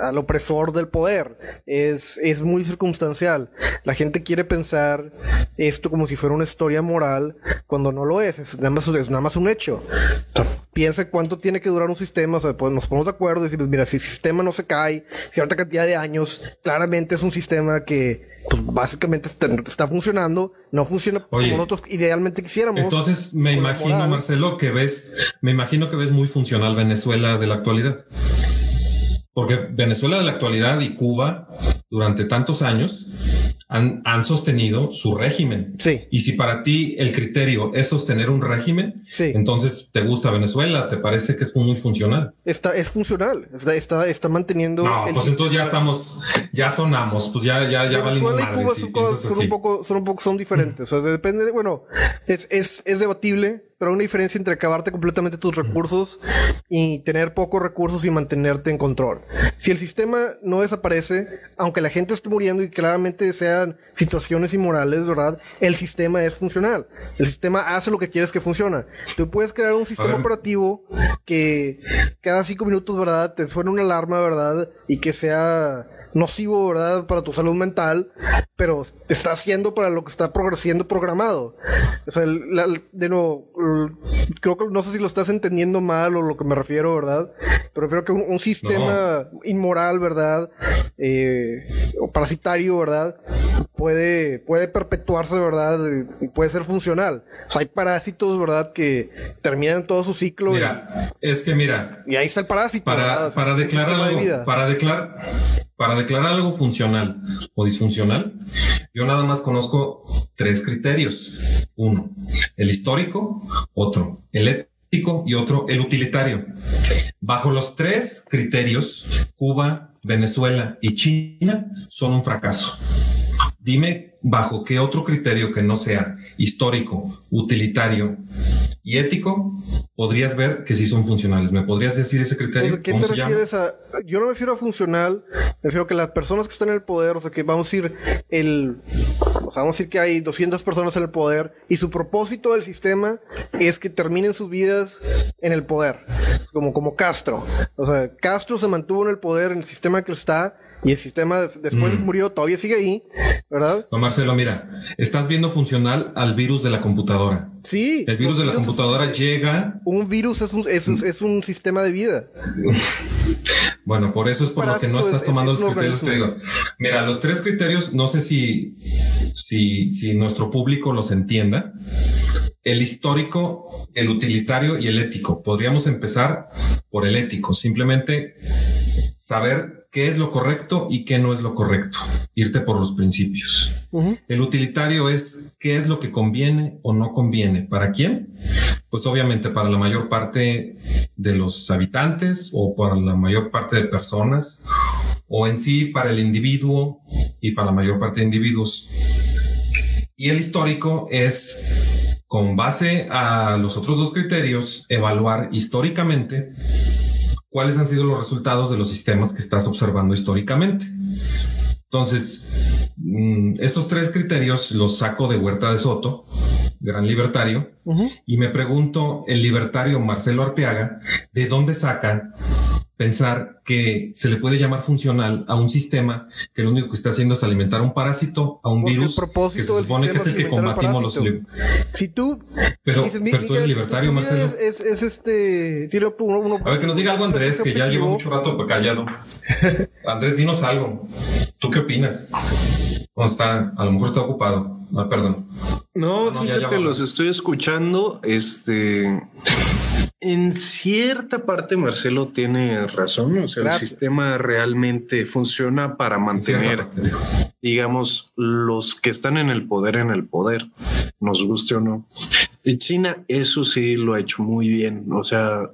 al opresor del poder. Es, es muy circunstancial. La gente quiere pensar esto como si fuera una historia moral cuando no lo es. Es nada más, es nada más un hecho. Piense cuánto tiene que durar un sistema, o sea, pues nos ponemos de acuerdo y decimos, mira, si el sistema no se cae, cierta cantidad de años, claramente es un sistema que, pues básicamente está, está funcionando, no funciona Oye, como nosotros idealmente quisiéramos. Entonces me imagino, moral. Marcelo, que ves, me imagino que ves muy funcional Venezuela de la actualidad. Porque Venezuela de la actualidad y Cuba durante tantos años han, han sostenido su régimen. Sí. Y si para ti el criterio es sostener un régimen, Sí. entonces te gusta Venezuela, te parece que es muy funcional. Está, es funcional, está, está, está manteniendo. No, el pues entonces ya estamos, ya sonamos, pues ya, ya, ya Venezuela y madre Cuba si son, cosas- son un poco, son un poco, son diferentes. O sea, depende de, bueno, es, es, es debatible, pero hay una diferencia entre acabarte completamente tus recursos y tener pocos recursos y mantenerte en control. Si el sistema no desaparece, aunque la gente esté muriendo y claramente sean situaciones inmorales, ¿verdad? El sistema es funcional. El sistema hace lo que quieres que funcione. Tú puedes crear un sistema operativo que cada cinco minutos, ¿verdad? Te suene una alarma, ¿verdad? Y que sea nocivo, ¿verdad? Para tu salud mental, pero te está haciendo para lo que está siendo programado. O sea, el- la- de nuevo, el- creo que no sé si lo estás entendiendo mal o lo que me refiero, ¿verdad? Pero refiero que un, un sistema inmoral, ¿verdad? Eh, o parasitario, ¿verdad? Puede, puede perpetuarse, ¿verdad? Y puede ser funcional. O sea, hay parásitos, ¿verdad? Que terminan todo su ciclo y- Mira, es que mira, y, ahí está el parásito. para, O sea, para declarar de algo, vida. para declarar, para declarar algo funcional o disfuncional, yo nada más conozco tres criterios. Uno, el histórico, otro, el ético y otro, el utilitario. Bajo los tres criterios, Cuba, Venezuela y China son un fracaso. Dime bajo qué otro criterio que no sea histórico, utilitario y ético podrías ver que sí son funcionales. ¿Me podrías decir ese criterio? Sea, ¿Qué ¿Cómo te se llama? refieres a...? Yo no me refiero a funcional, me refiero a que las personas que están en el poder, o sea, que vamos a decir el... O sea, vamos a decir que hay 200 personas en el poder y su propósito del sistema es que terminen sus vidas en el poder. Como, como Castro. O sea, Castro se mantuvo en el poder en el sistema que está y el sistema des- después de que Mm. murió todavía sigue ahí, ¿verdad? No, Marcelo, mira, estás viendo funcional al virus de la computadora. Sí. El virus de la virus es- computadora llega, Un virus es un, es, un- es un sistema de vida. bueno, por eso es por lo que no estás es- tomando los criterios que digo. Mira, los tres criterios, no sé si, si, si nuestro público los entienda. El histórico, el utilitario y el ético. Podríamos empezar por el ético. Simplemente saber qué es lo correcto y qué no es lo correcto. Irte por los principios. El utilitario es qué es lo que conviene o no conviene. ¿Para quién? Pues obviamente para la mayor parte de los habitantes o para la mayor parte de personas o en sí para el individuo y para la mayor parte de individuos. Y el histórico es con base a los otros dos criterios, evaluar históricamente cuáles han sido los resultados de los sistemas que estás observando históricamente. Entonces, mm, estos tres criterios los saco de Huerta de Soto, gran libertario, y me pregunto, el libertario Marcelo Arteaga, ¿de dónde saca pensar que se le puede llamar funcional a un sistema que lo único que está haciendo es alimentar un parásito, a un Porque virus que se supone que es el que combatimos los... Si tú Pero, dices, pero tú eres libertario, Marcelo. Es, es, es este. Tiene uno, uno- A ver, que nos diga algo Andrés, que ya objetivo. mucho rato callado. Andrés, dinos algo. ¿Tú qué opinas? ¿Cómo está? A lo mejor está ocupado. Ah, perdón. No, No, ya, fíjate, ya los estoy escuchando. Este, en cierta parte Marcelo tiene razón. O sea, Gracias. el sistema realmente funciona para mantener, digamos, los que están en el poder en el poder, nos guste o no. Y China, eso sí lo ha hecho muy bien. O sea,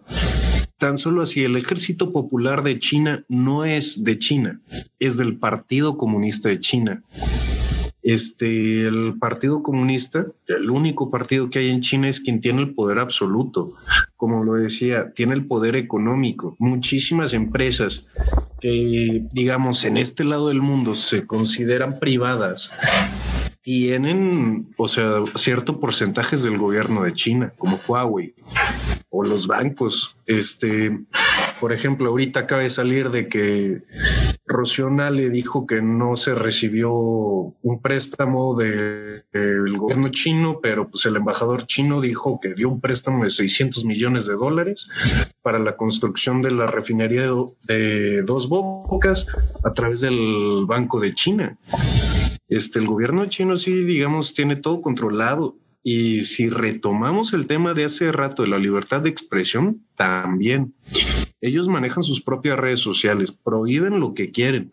tan solo así, el ejército popular de China no es de China, es del Partido Comunista de China. Este, el Partido Comunista, el único partido que hay en China es quien tiene el poder absoluto. Como lo decía, tiene el poder económico. Muchísimas empresas que, digamos, en este lado del mundo se consideran privadas, tienen, o sea, cierto porcentajes del gobierno de China, como Huawei o los bancos. Este, por ejemplo, ahorita acaba de salir de que Rocío le dijo que no se recibió un préstamo del gobierno chino, pero pues el embajador chino dijo que dio un préstamo de 600 millones de dólares para la construcción de la refinería de Dos Bocas a través del Banco de China. Este, el gobierno chino sí, digamos, tiene todo controlado. Y si retomamos el tema de hace rato de la libertad de expresión, también ellos manejan sus propias redes sociales, prohíben lo que quieren.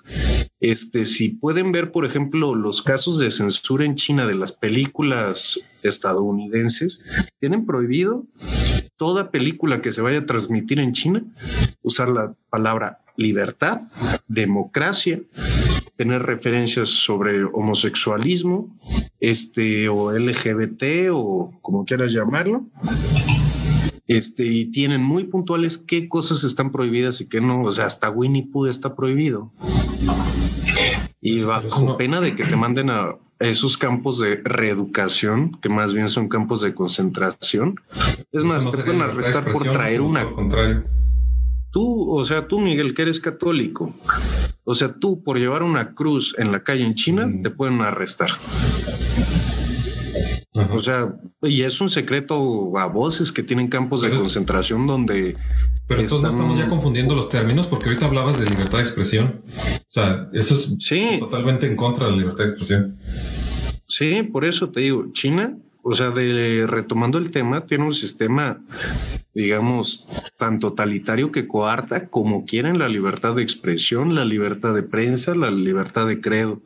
Este, si pueden ver, por ejemplo, los casos de censura en China de las películas estadounidenses, tienen prohibido toda película que se vaya a transmitir en China usar la palabra libertad, democracia, tener referencias sobre homosexualismo, este o LGBT o como quieras llamarlo este, y tienen muy puntuales qué cosas están prohibidas y qué no. O sea, hasta Winnie Pooh está prohibido. Y bajo pena de que te manden a esos campos de reeducación, que más bien son campos de concentración. Es más, te pueden arrestar por traer una. Tú, o sea, tú, Miguel, que eres católico, o sea, tú por llevar una cruz en la calle en China, mm. te pueden arrestar. O sea, y es un secreto a voces que tienen campos de concentración donde. Pero entonces estamos ya confundiendo los términos, porque ahorita hablabas de libertad de expresión. O sea, eso es totalmente en contra de la libertad de expresión. Sí, por eso te digo, China, o sea, de retomando el tema, tiene un sistema, digamos, tan totalitario que coarta como quieren la libertad de expresión, la libertad de prensa, la libertad de credo.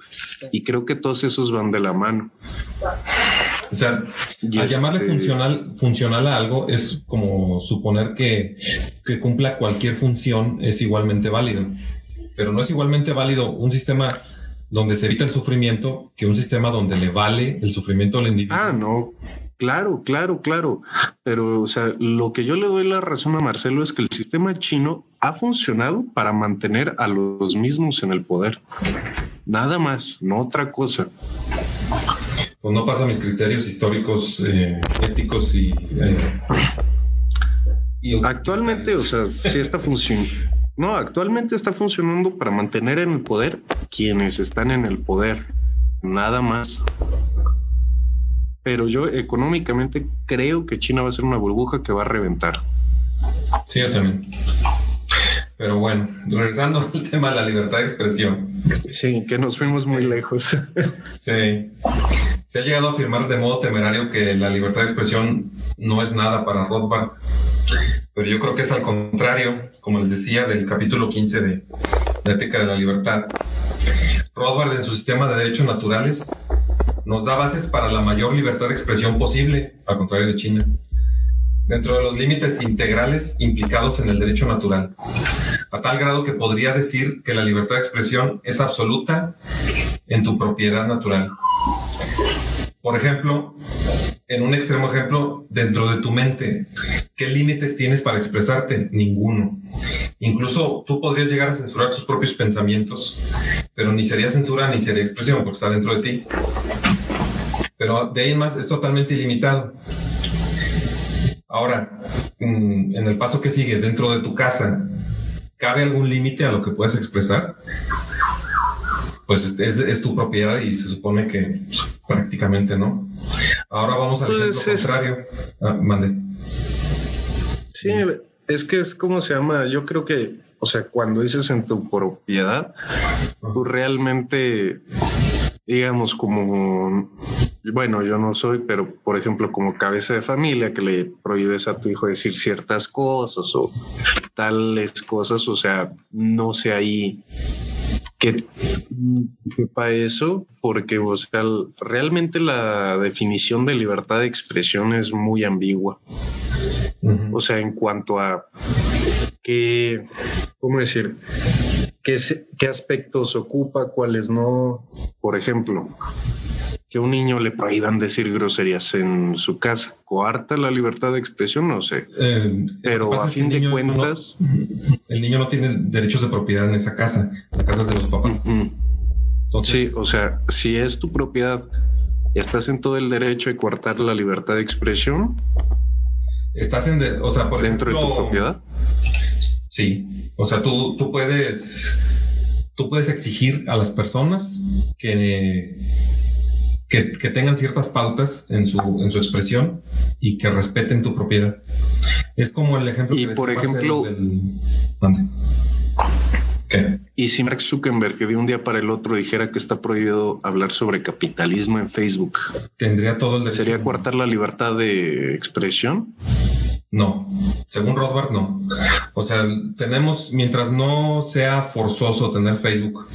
Y creo que todos esos van de la mano. O sea, al llamarle este funcional, funcional a algo es como suponer que, que cumpla cualquier función es igualmente válido. Pero no es igualmente válido un sistema donde se evita el sufrimiento que un sistema donde le vale el sufrimiento al individuo. Ah, no. Claro, claro, claro. Pero, o sea, lo que yo le doy la razón a Marcelo es que el sistema chino ha funcionado para mantener a los mismos en el poder. Nada más, no otra cosa pues no pasa mis criterios históricos, eh, éticos y, eh, Actualmente, o sea, sí está funcionando. No, actualmente está funcionando para mantener en el poder quienes están en el poder, nada más. Pero yo económicamente creo que China va a ser una burbuja que va a reventar. Sí, yo también. Pero bueno, regresando al [laughs] tema de la libertad de expresión. Sí, que nos fuimos muy lejos. [laughs] Sí. Se ha llegado a afirmar de modo temerario que la libertad de expresión no es nada para Rothbard, pero yo creo que es al contrario, como les decía, del capítulo 15 de la ética de la libertad. Rothbard en su sistema de derechos naturales nos da bases para la mayor libertad de expresión posible, al contrario de China dentro de los límites integrales implicados en el derecho natural, a tal grado que podría decir que la libertad de expresión es absoluta en tu propiedad natural. Por ejemplo, en un extremo ejemplo, dentro de tu mente, ¿qué límites tienes para expresarte? Ninguno. Incluso tú podrías llegar a censurar tus propios pensamientos, pero ni sería censura ni sería expresión porque está dentro de ti. Pero de ahí en más es totalmente ilimitado. Ahora, mm, en el paso que sigue, dentro de tu casa, ¿cabe algún límite a lo que puedes expresar? Pues es, tu propiedad y se supone que prácticamente no. Ahora vamos al pues ejemplo contrario. Ah, mande. Sí, es que es como se llama, yo creo que, o sea, cuando dices en tu propiedad, tú realmente, digamos, como bueno, yo no soy, pero por ejemplo, como cabeza de familia, que le prohíbes a tu hijo decir ciertas cosas o tales cosas, o sea, no sé ahí qué para eso, porque o sea, realmente la definición de libertad de expresión es muy ambigua. O sea, en cuanto a qué, ¿cómo decir? ¿Qué, qué aspectos ocupa, cuáles no? Por ejemplo, que un niño le prohíban decir groserías en su casa. ¿Coarta la libertad de expresión? No sé. Eh, Pero a fin de cuentas... el niño no tiene derechos de propiedad en esa casa. La casa es de los papás. Sí, o sea, si es tu propiedad, ¿estás en todo el derecho de coartar la libertad de expresión? Estás en... o sea, por ¿Dentro de tu propiedad? Sí. O sea, tú, tú puedes tú puedes exigir a las personas que, que, que tengan ciertas pautas en su, en su expresión y que respeten tu propiedad. Es como el ejemplo Y que por ejemplo- del-. ¿Qué? Y si Mark Zuckerberg de un día para el otro dijera que está prohibido hablar sobre capitalismo en Facebook, Tendría todo el derecho. ¿sería coartar la libertad de expresión? No, según Rothbard no. O sea, tenemos, mientras no sea forzoso tener Facebook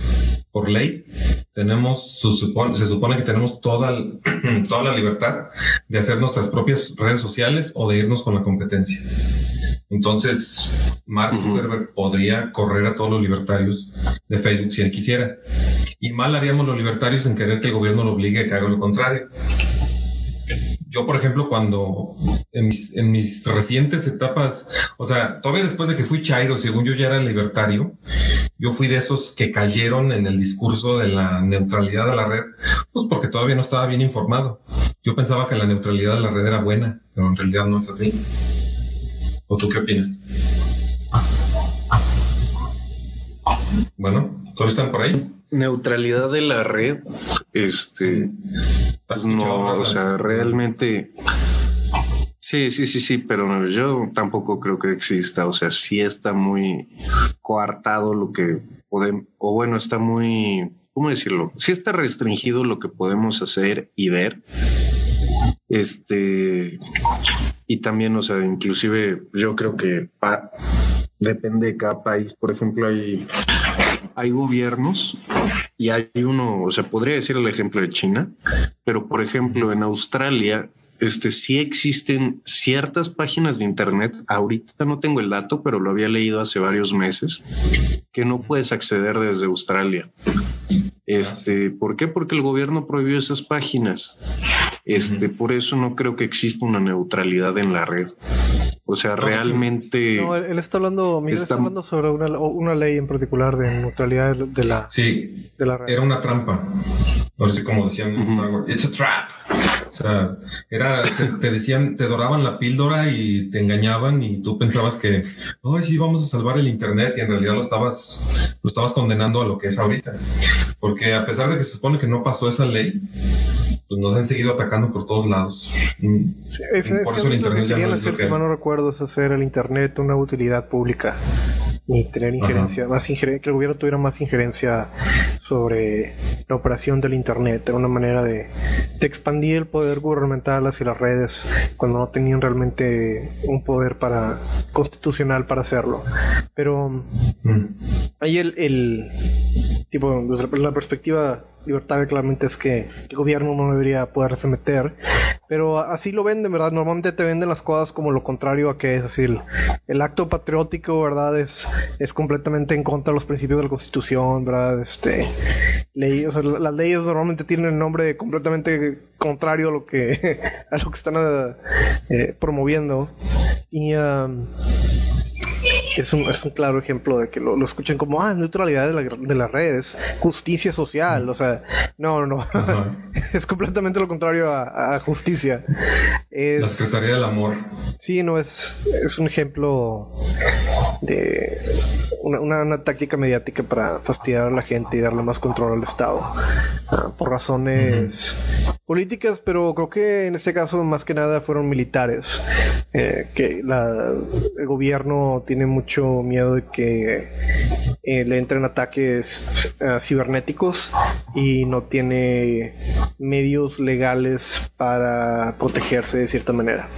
por ley, tenemos, su- supone- se supone que tenemos toda, el- [clears throat] toda la libertad de hacer nuestras propias redes sociales o de irnos con la competencia. Entonces, Mark. Zuckerberg podría correr a todos los libertarios de Facebook si él quisiera. Y mal haríamos los libertarios en querer que el gobierno lo obligue a que haga lo contrario. Yo, por ejemplo, cuando en mis, en mis recientes etapas, o sea, todavía después de que fui Chairo, según yo ya era libertario, yo fui de esos que cayeron en el discurso de la neutralidad de la red, pues porque todavía no estaba bien informado. Yo pensaba que la neutralidad de la red era buena, pero en realidad no es así. ¿O tú qué opinas? Bueno, ¿todos están por ahí? Neutralidad de la red, este, ¿Has escuchado no, o sea, realmente. Sí, sí, sí, sí, pero yo tampoco creo que exista. O sea, sí está muy coartado lo que podemos, o bueno, está muy, ¿cómo decirlo? Sí está restringido lo que podemos hacer y ver. Este, y también, o sea, inclusive yo creo que pa- depende de cada país. Por ejemplo, hay, hay gobiernos y hay uno, o sea, podría decir el ejemplo de China, pero por ejemplo, en Australia, este sí existen ciertas páginas de internet. Ahorita no tengo el dato, pero lo había leído hace varios meses que no puedes acceder desde Australia. Este, ¿por qué? Porque el gobierno prohibió esas páginas. Este, por eso no creo que exista una neutralidad en la red. O sea, No, realmente. No, él, él está hablando, Miguel está Está- hablando sobre una, una ley en particular de neutralidad de- de la, Sí, de la red. era una trampa. No sé cómo decían en Ujú. Star Wars. It's a trap. O sea, era, te, te decían, te doraban la píldora y te engañaban y tú pensabas que, ay, sí, vamos a salvar el internet y en realidad lo estabas, lo estabas condenando a lo que es ahorita. Porque a pesar de que se supone que no pasó esa ley, pues nos han seguido atacando por todos lados. Sí, ese- por eso el lo internet ya no es lo hacer, que si mal no recuerdo, es hacer el internet una utilidad pública y tener injerencia, más injerencia, que el gobierno tuviera más injerencia sobre la operación del internet, era una manera de, de expandir el poder gubernamental hacia las redes cuando no tenían realmente un poder para constitucional para hacerlo. Pero Mm. Ahí el, el tipo, desde la perspectiva libertaria claramente es que el gobierno no debería poderse meter, pero así lo venden, ¿verdad? Normalmente te venden las cosas como lo contrario a que es, decir, el acto patriótico, ¿verdad? Es, es completamente en contra de los principios de la constitución, ¿verdad? Este, ley, o sea, las leyes normalmente tienen el nombre completamente contrario a lo que, [laughs] a lo que están eh, promoviendo. Y, um, es un, es un claro ejemplo de que lo, lo escuchan como, ah, neutralidad de, la, de las redes, justicia social, o sea, no, no, no, Ajá. [laughs] es completamente lo contrario a, a justicia. Es, La Secretaría del Amor. sí, no, es, es un ejemplo de una, una, una táctica mediática para fastidiar a la gente y darle más control al Estado, ah, por razones políticas, pero creo que en este caso más que nada fueron militares, eh, que la, el gobierno tiene mucho miedo de que eh, le entren ataques eh, cibernéticos y no tiene medios legales para protegerse de cierta manera.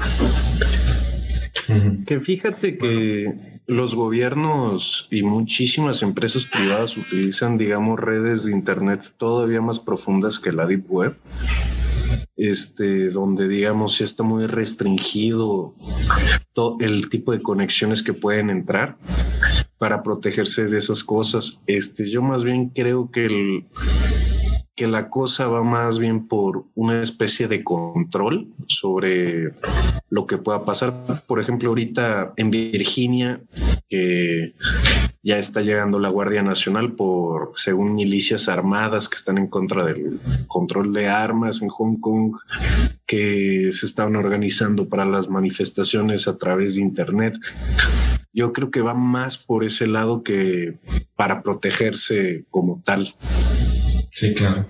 Que fíjate que los gobiernos y muchísimas empresas privadas utilizan, digamos, redes de internet todavía más profundas que la Deep Web. Este, donde digamos sí está muy restringido todo el tipo de conexiones que pueden entrar para protegerse de esas cosas. Este, yo más bien creo que el que la cosa va más bien por una especie de control sobre lo que pueda pasar. Por ejemplo, ahorita en Virginia, que ya está llegando la Guardia Nacional por, según milicias armadas que están en contra del control de armas en Hong Kong, que se estaban organizando para las manifestaciones a través de Internet. yo creo que va más por ese lado que para protegerse como tal. Sí, claro.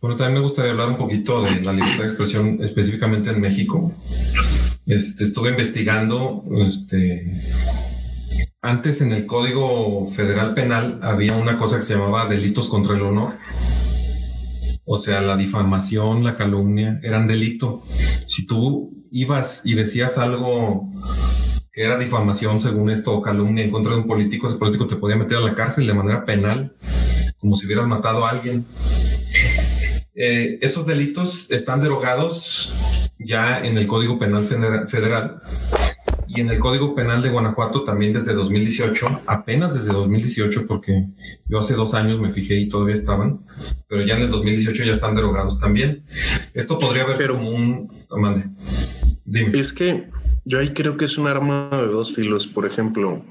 Bueno, también me gustaría hablar un poquito de la libertad de expresión específicamente en México. Este, estuve investigando, este, antes en el Código Federal Penal había una cosa que se llamaba delitos contra el honor. O sea, la difamación, la calumnia, eran delito. Si tú ibas y decías algo que era difamación según esto o calumnia en contra de un político, ese político te podía meter a la cárcel de manera penal, como si hubieras matado a alguien. Eh, esos delitos están derogados ya en el Código Penal Federal y en el Código Penal de Guanajuato también desde 2018, apenas desde 2018, porque yo hace dos años me fijé y todavía estaban, pero ya en el 2018 ya están derogados también. Esto podría verse como un... Mande. Dime. Es que yo ahí creo que es un arma de dos filos. Por ejemplo,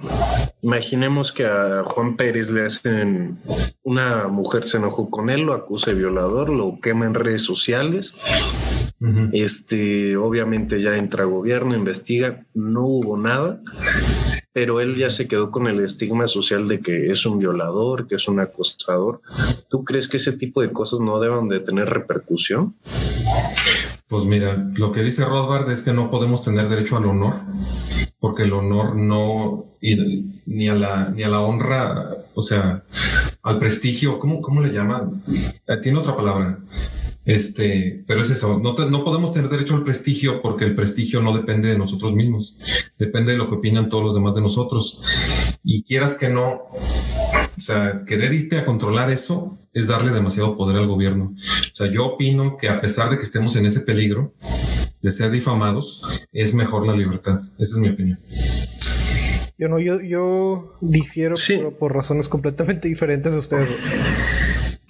imaginemos que a Juan Pérez le hacen una mujer se enojó con él, lo acusa de violador, lo quema en redes sociales este, obviamente ya entra gobierno, investiga, no hubo nada, pero él ya se quedó con el estigma social de que es un violador, que es un acosador. ¿Tú crees que ese tipo de cosas no deben de tener repercusión? Pues mira, lo que dice Rothbard es que no podemos tener derecho al honor, porque el honor no, ni, a la, ni a la honra, o sea, al prestigio, ¿cómo, cómo le llaman? Eh, tiene otra palabra. Este, pero es eso, no, no podemos tener derecho al prestigio porque el prestigio no depende de nosotros mismos, depende de lo que opinan todos los demás de nosotros. Y quieras que no, o sea, querer irte a controlar eso es darle demasiado poder al gobierno. O sea, yo opino que a pesar de que estemos en ese peligro de ser difamados, es mejor la libertad. Esa es mi opinión. Yo no, yo, yo difiero por, razones completamente diferentes de ustedes.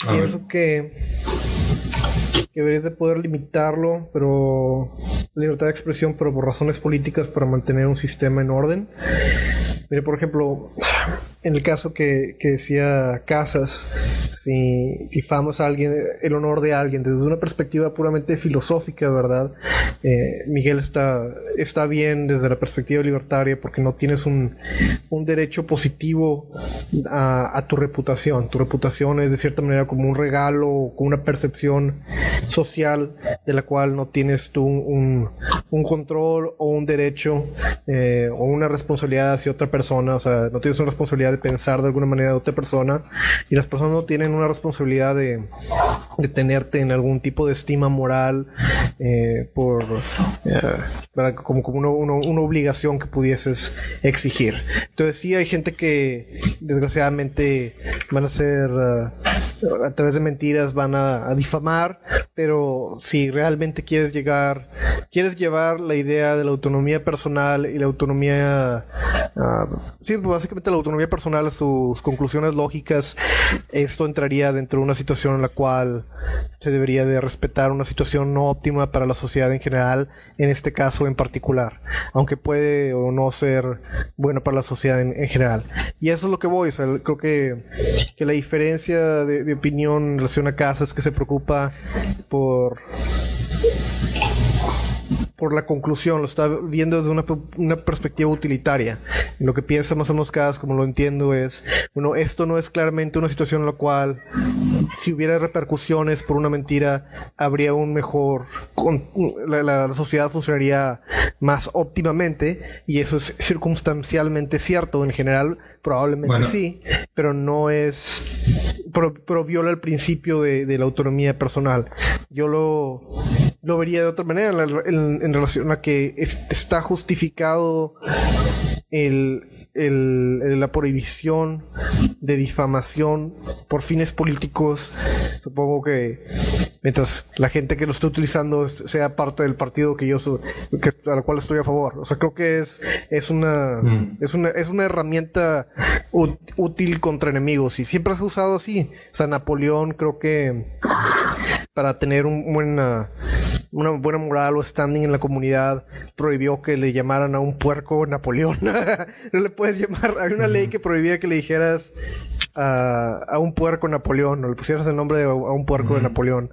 Pienso que que deberías de poder limitarlo, pero libertad de expresión, pero por razones políticas para mantener un sistema en orden. Mire, por ejemplo, en el caso que, que decía Casas, si difamos a alguien, el honor de alguien, desde una perspectiva puramente filosófica, ¿verdad? Eh, Miguel está, está bien desde la perspectiva libertaria porque no tienes un, un derecho positivo a, tu reputación. Tu reputación es de cierta manera como un regalo, como una percepción social de la cual no tienes tú un, un control o un derecho eh, o una responsabilidad hacia otra persona. O sea, no tienes una responsabilidad pensar de alguna manera de otra persona y las personas no tienen una responsabilidad de, de tenerte en algún tipo de estima moral eh, por eh, como, como una, obligación que pudieses exigir. Entonces sí hay gente que desgraciadamente van a ser a través de mentiras van a, difamar, pero si realmente quieres llegar, quieres llevar la idea de la autonomía personal y la autonomía, uh, sí, básicamente la autonomía personal a sus conclusiones lógicas, esto entraría dentro de una situación en la cual se debería de respetar una situación no óptima para la sociedad en general, en este caso en particular, aunque puede o no ser bueno para la sociedad en, general. Y eso es lo que voy, creo que, que la diferencia de, de opinión en relación a Casas que se preocupa por por la conclusión, lo está viendo desde una, una, perspectiva utilitaria. Lo que piensa más o menos Casas, como lo entiendo, es, bueno, esto no es claramente una situación en la cual, si hubiera repercusiones por una mentira, habría un mejor, la, la sociedad funcionaría más óptimamente, y eso es circunstancialmente cierto. En general, probablemente sí, pero no es pero, viola el principio de, la autonomía personal. Yo lo, lo vería de otra manera en, relación a que está justificado el, la prohibición de difamación por fines políticos. Supongo que mientras la gente que lo esté utilizando sea parte del partido que yo que, a la cual estoy a favor. O sea, creo que es, es una, mm. es una, es una herramienta útil contra enemigos y siempre se ha usado así. O sea, Napoleón creo que para tener un buena, una buena moral o standing en la comunidad prohibió que le llamaran a un puerco Napoleón. [laughs] no le puedes llamar, hay una ley que prohibía que le dijeras a, un puerco Napoleón, o le pusieras el nombre a un puerco de Napoleón.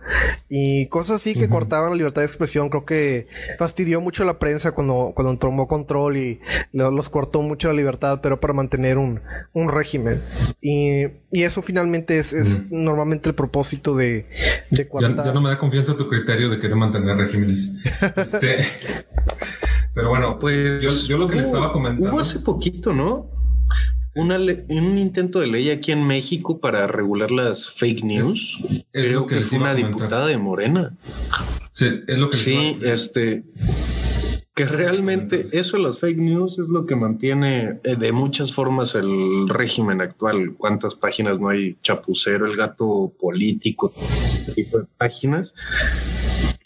Y cosas así que cortaban la libertad de expresión, creo que fastidió mucho la prensa cuando, cuando tomó control y los cortó mucho la libertad, pero para mantener un, un régimen. Y, y, eso finalmente es, es normalmente el propósito de, de Ya, no me da confianza tu criterio de querer mantener regímenes. [laughs] este, pero bueno, pues yo, lo que le estaba comentando. Hubo hace poquito, ¿no? un intento de ley aquí en México para regular las fake news. Es, Creo lo que, fue una diputada de Morena. Sí, es lo que Sí, este que realmente eso de las fake news es lo que mantiene eh, de muchas formas el régimen actual. ¿Cuántas páginas no hay? Chapucero, el gato político, tipo de páginas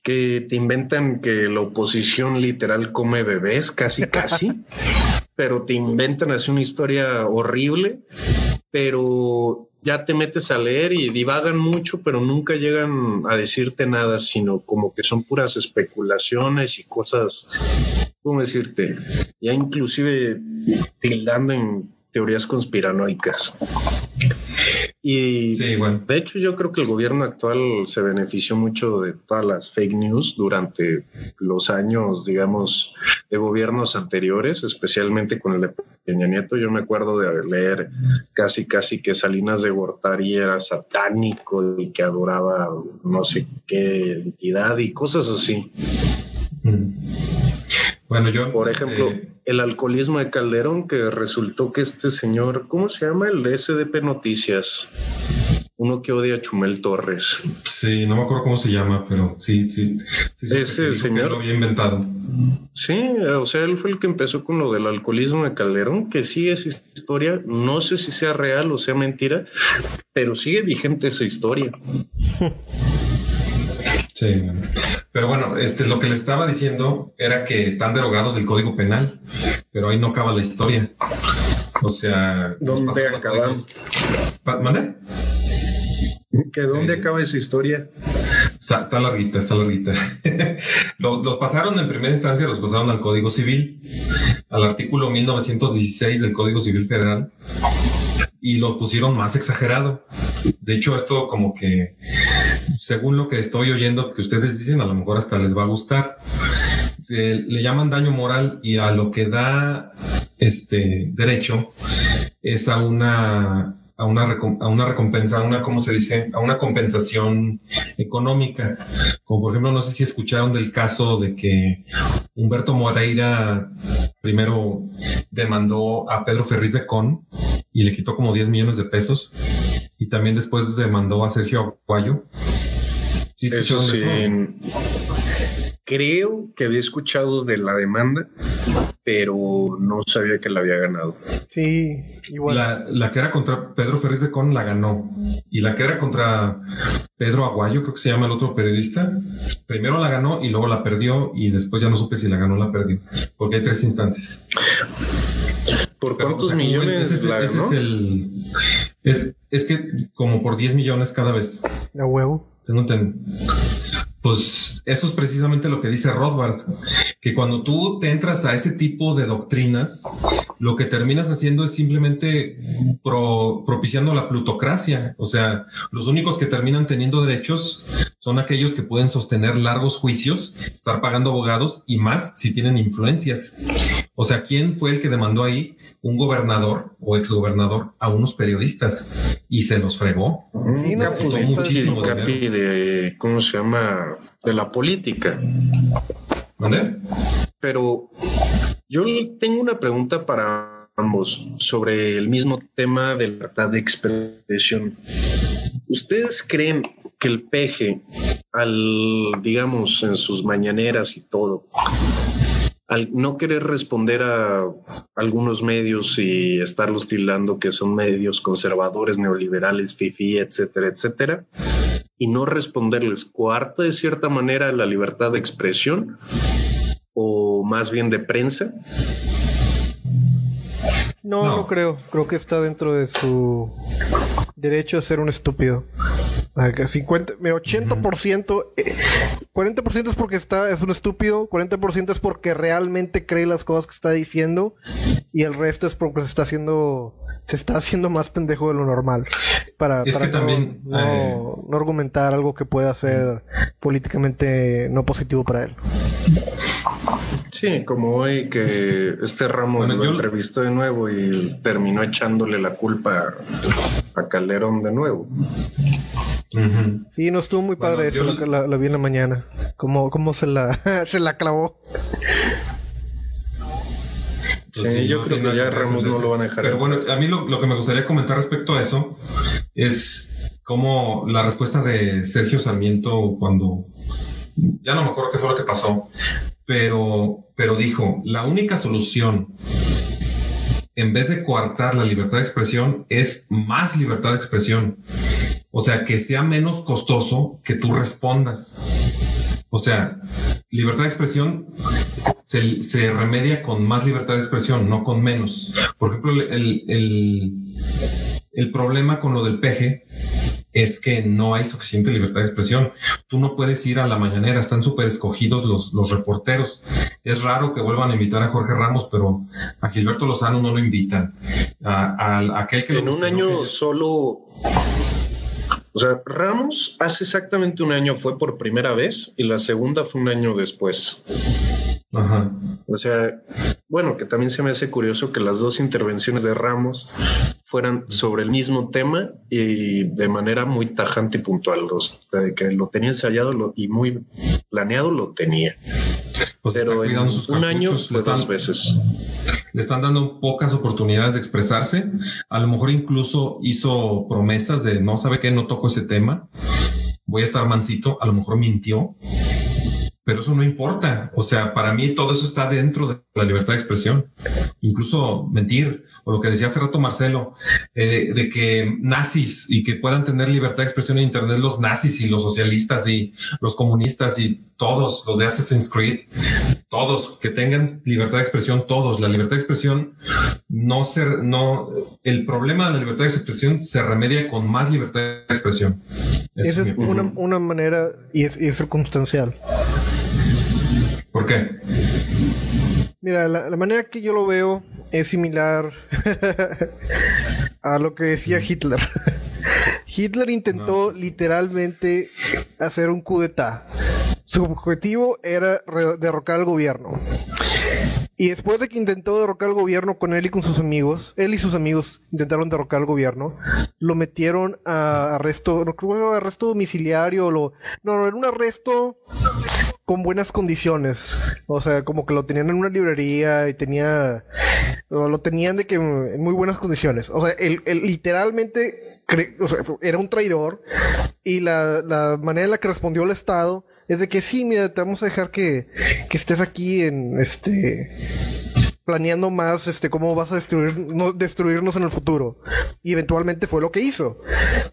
que te inventan que la oposición literal come bebés, casi, casi, [laughs] pero te inventan así una historia horrible, pero ya te metes a leer y divagan mucho, pero nunca llegan a decirte nada, sino como que son puras especulaciones y cosas, ¿cómo decirte? Ya inclusive tildando en teorías conspiranoicas. Y de hecho yo creo que el gobierno actual se benefició mucho de todas las fake news durante los años, digamos, de gobiernos anteriores, especialmente con el de Peña Nieto. Yo me acuerdo de leer casi, casi que Salinas de Gortari era satánico y que adoraba no sé qué entidad y cosas así. Mm. Bueno, yo... Por ejemplo... Eh, el alcoholismo de Calderón, que resultó que este señor, ¿cómo se llama? El de SDP Noticias. Uno que odia a Chumel Torres. Sí, no me acuerdo cómo se llama, pero sí, sí. Ese señor. lo había inventado. Sí, o sea, él fue el que empezó con lo del alcoholismo de Calderón, que sí es historia. No sé si sea real o sea mentira, pero sigue vigente esa historia. Sí, pero bueno, este, lo que le estaba diciendo era que están derogados del Código Penal, pero ahí no acaba la historia. O sea, ¿dónde acaban? ¿Mande? ¿Que dónde eh, acaba esa historia? Está, está larguita, está larguita. [laughs] los, los, pasaron en primera instancia, los pasaron al Código Civil, al artículo 1916 del Código Civil Federal, y lo pusieron más exagerado. De hecho, esto como que según lo que estoy oyendo que ustedes dicen, a lo mejor hasta les va a gustar. le llaman daño moral y a lo que da este derecho es a una a una, a una recompensa, a una, ¿cómo se dice? A una compensación económica. Como por ejemplo, no sé si escucharon del caso de que Humberto Moreira primero demandó a Pedro Ferriz de Con y le quitó como 10 millones de pesos. Y también después demandó a Sergio Aguayo eso sí. Creo que había escuchado de la demanda, pero no sabía que la había ganado. Sí, igual. La, que era contra Pedro Ferriz de Con la ganó. Y la que era contra Pedro Aguayo, creo que se llama el otro periodista, primero la ganó y luego la perdió y después ya no supe si la ganó o la perdió. Porque hay tres instancias. ¿Por cuántos millones? Ese, es, es el... Es, es que como por 10 millones cada vez. A huevo. Pues eso es precisamente lo que dice Rothbard, que cuando tú te entras a ese tipo de doctrinas, lo que terminas haciendo es simplemente propiciando la plutocracia. O sea, los únicos que terminan teniendo derechos son aquellos que pueden sostener largos juicios, estar pagando abogados y más si tienen influencias. O sea, ¿quién fue el que demandó ahí? Un gobernador o exgobernador a unos periodistas y se los fregó. Sí, no, muchísimo de, ¿cómo se llama? De la política. ¿Dónde? Pero yo tengo una pregunta para ambos sobre el mismo tema de libertad de expresión. ¿Ustedes creen que el peje, al, digamos, en sus mañaneras y todo, al no querer responder a algunos medios y estarlos tildando que son medios conservadores, neoliberales, fifi, etcétera, etcétera, y no responderles, cuarta de cierta manera la libertad de expresión o más bien de prensa? No, no, no creo. Creo que está dentro de su derecho a ser un estúpido. 50, mira, 80%, 40% eh, es porque está, es un estúpido, 40% es porque realmente cree las cosas que está diciendo y el resto es porque se está haciendo se está haciendo más pendejo de lo normal para, Es para que no, también, no, eh, no argumentar algo que pueda ser políticamente no positivo para él. Sí, como hoy que este Ramos Bueno, lo yo- entrevistó de nuevo y terminó echándole la culpa a Calderón de nuevo. Sí, no estuvo muy padre Bueno, eso, yo- lo, que la, la vi en la mañana. Cómo, cómo se la [laughs] se la clavó. Pues Sí, yo no creo que ya Ramos con no lo van a dejar Pero bueno, a mí lo, lo que me gustaría comentar respecto a eso es cómo la respuesta de Sergio Sarmiento cuando ya no me acuerdo qué fue lo que pasó, pero, pero dijo, la única solución en vez de coartar la libertad de expresión es más libertad de expresión. O sea, que sea menos costoso que tú respondas. O sea, libertad de expresión se, se remedia con más libertad de expresión, no con menos. Por ejemplo, el, el, el problema con lo del peje es que no hay suficiente libertad de expresión. Tú no puedes ir a la mañanera, están súper escogidos los, los reporteros. Es raro que vuelvan a invitar a Jorge Ramos, pero a Gilberto Lozano no lo invitan. A, a- a aquel que lo En un año que- solo. O sea, Ramos hace exactamente un año fue por primera vez y la segunda fue un año después. Ajá. O sea, bueno, que también se me hace curioso que las dos intervenciones de Ramos fueran sobre el mismo tema y de manera muy tajante y puntual. O sea, de que lo tenía ensayado lo- y muy planeado lo tenía. Pues Pero en sus un año fue dos veces. le están dando pocas oportunidades de expresarse. A lo mejor incluso hizo promesas de no sabe qué, no toco ese tema. Voy a estar mansito. A lo mejor mintió, pero eso no importa. O sea, para mí todo eso está dentro de la libertad de expresión. Incluso mentir o lo que decía hace rato Marcelo, eh, de que nazis y que puedan tener libertad de expresión en Internet los nazis y los socialistas y los comunistas y todos, los de Assassin's Creed, todos, que tengan libertad de expresión, todos. La libertad de expresión no ser, no, el problema de la libertad de expresión se remedia con más libertad de expresión. Esa es mi una, una manera y es, y es circunstancial. ¿Por qué? Mira, la, la manera que yo lo veo es similar a lo que decía Hitler. Hitler intentó literalmente hacer un coup d'etat. Su objetivo era derrocar al gobierno. Y después de que intentó derrocar al gobierno con él y con sus amigos, él y sus amigos intentaron derrocar al gobierno, lo metieron a arresto, no creo arresto domiciliario, lo, no, no, era un arresto con buenas condiciones. O sea, como que lo tenían en una librería y tenía. Lo, tenían de que en muy buenas condiciones. O sea, él, él literalmente era un traidor. Y la, la manera en la que respondió el Estado es de que sí, mira, te vamos a dejar que, que estés aquí en este planeando más este cómo vas a destruir, no, destruirnos en el futuro. Y eventualmente fue lo que hizo.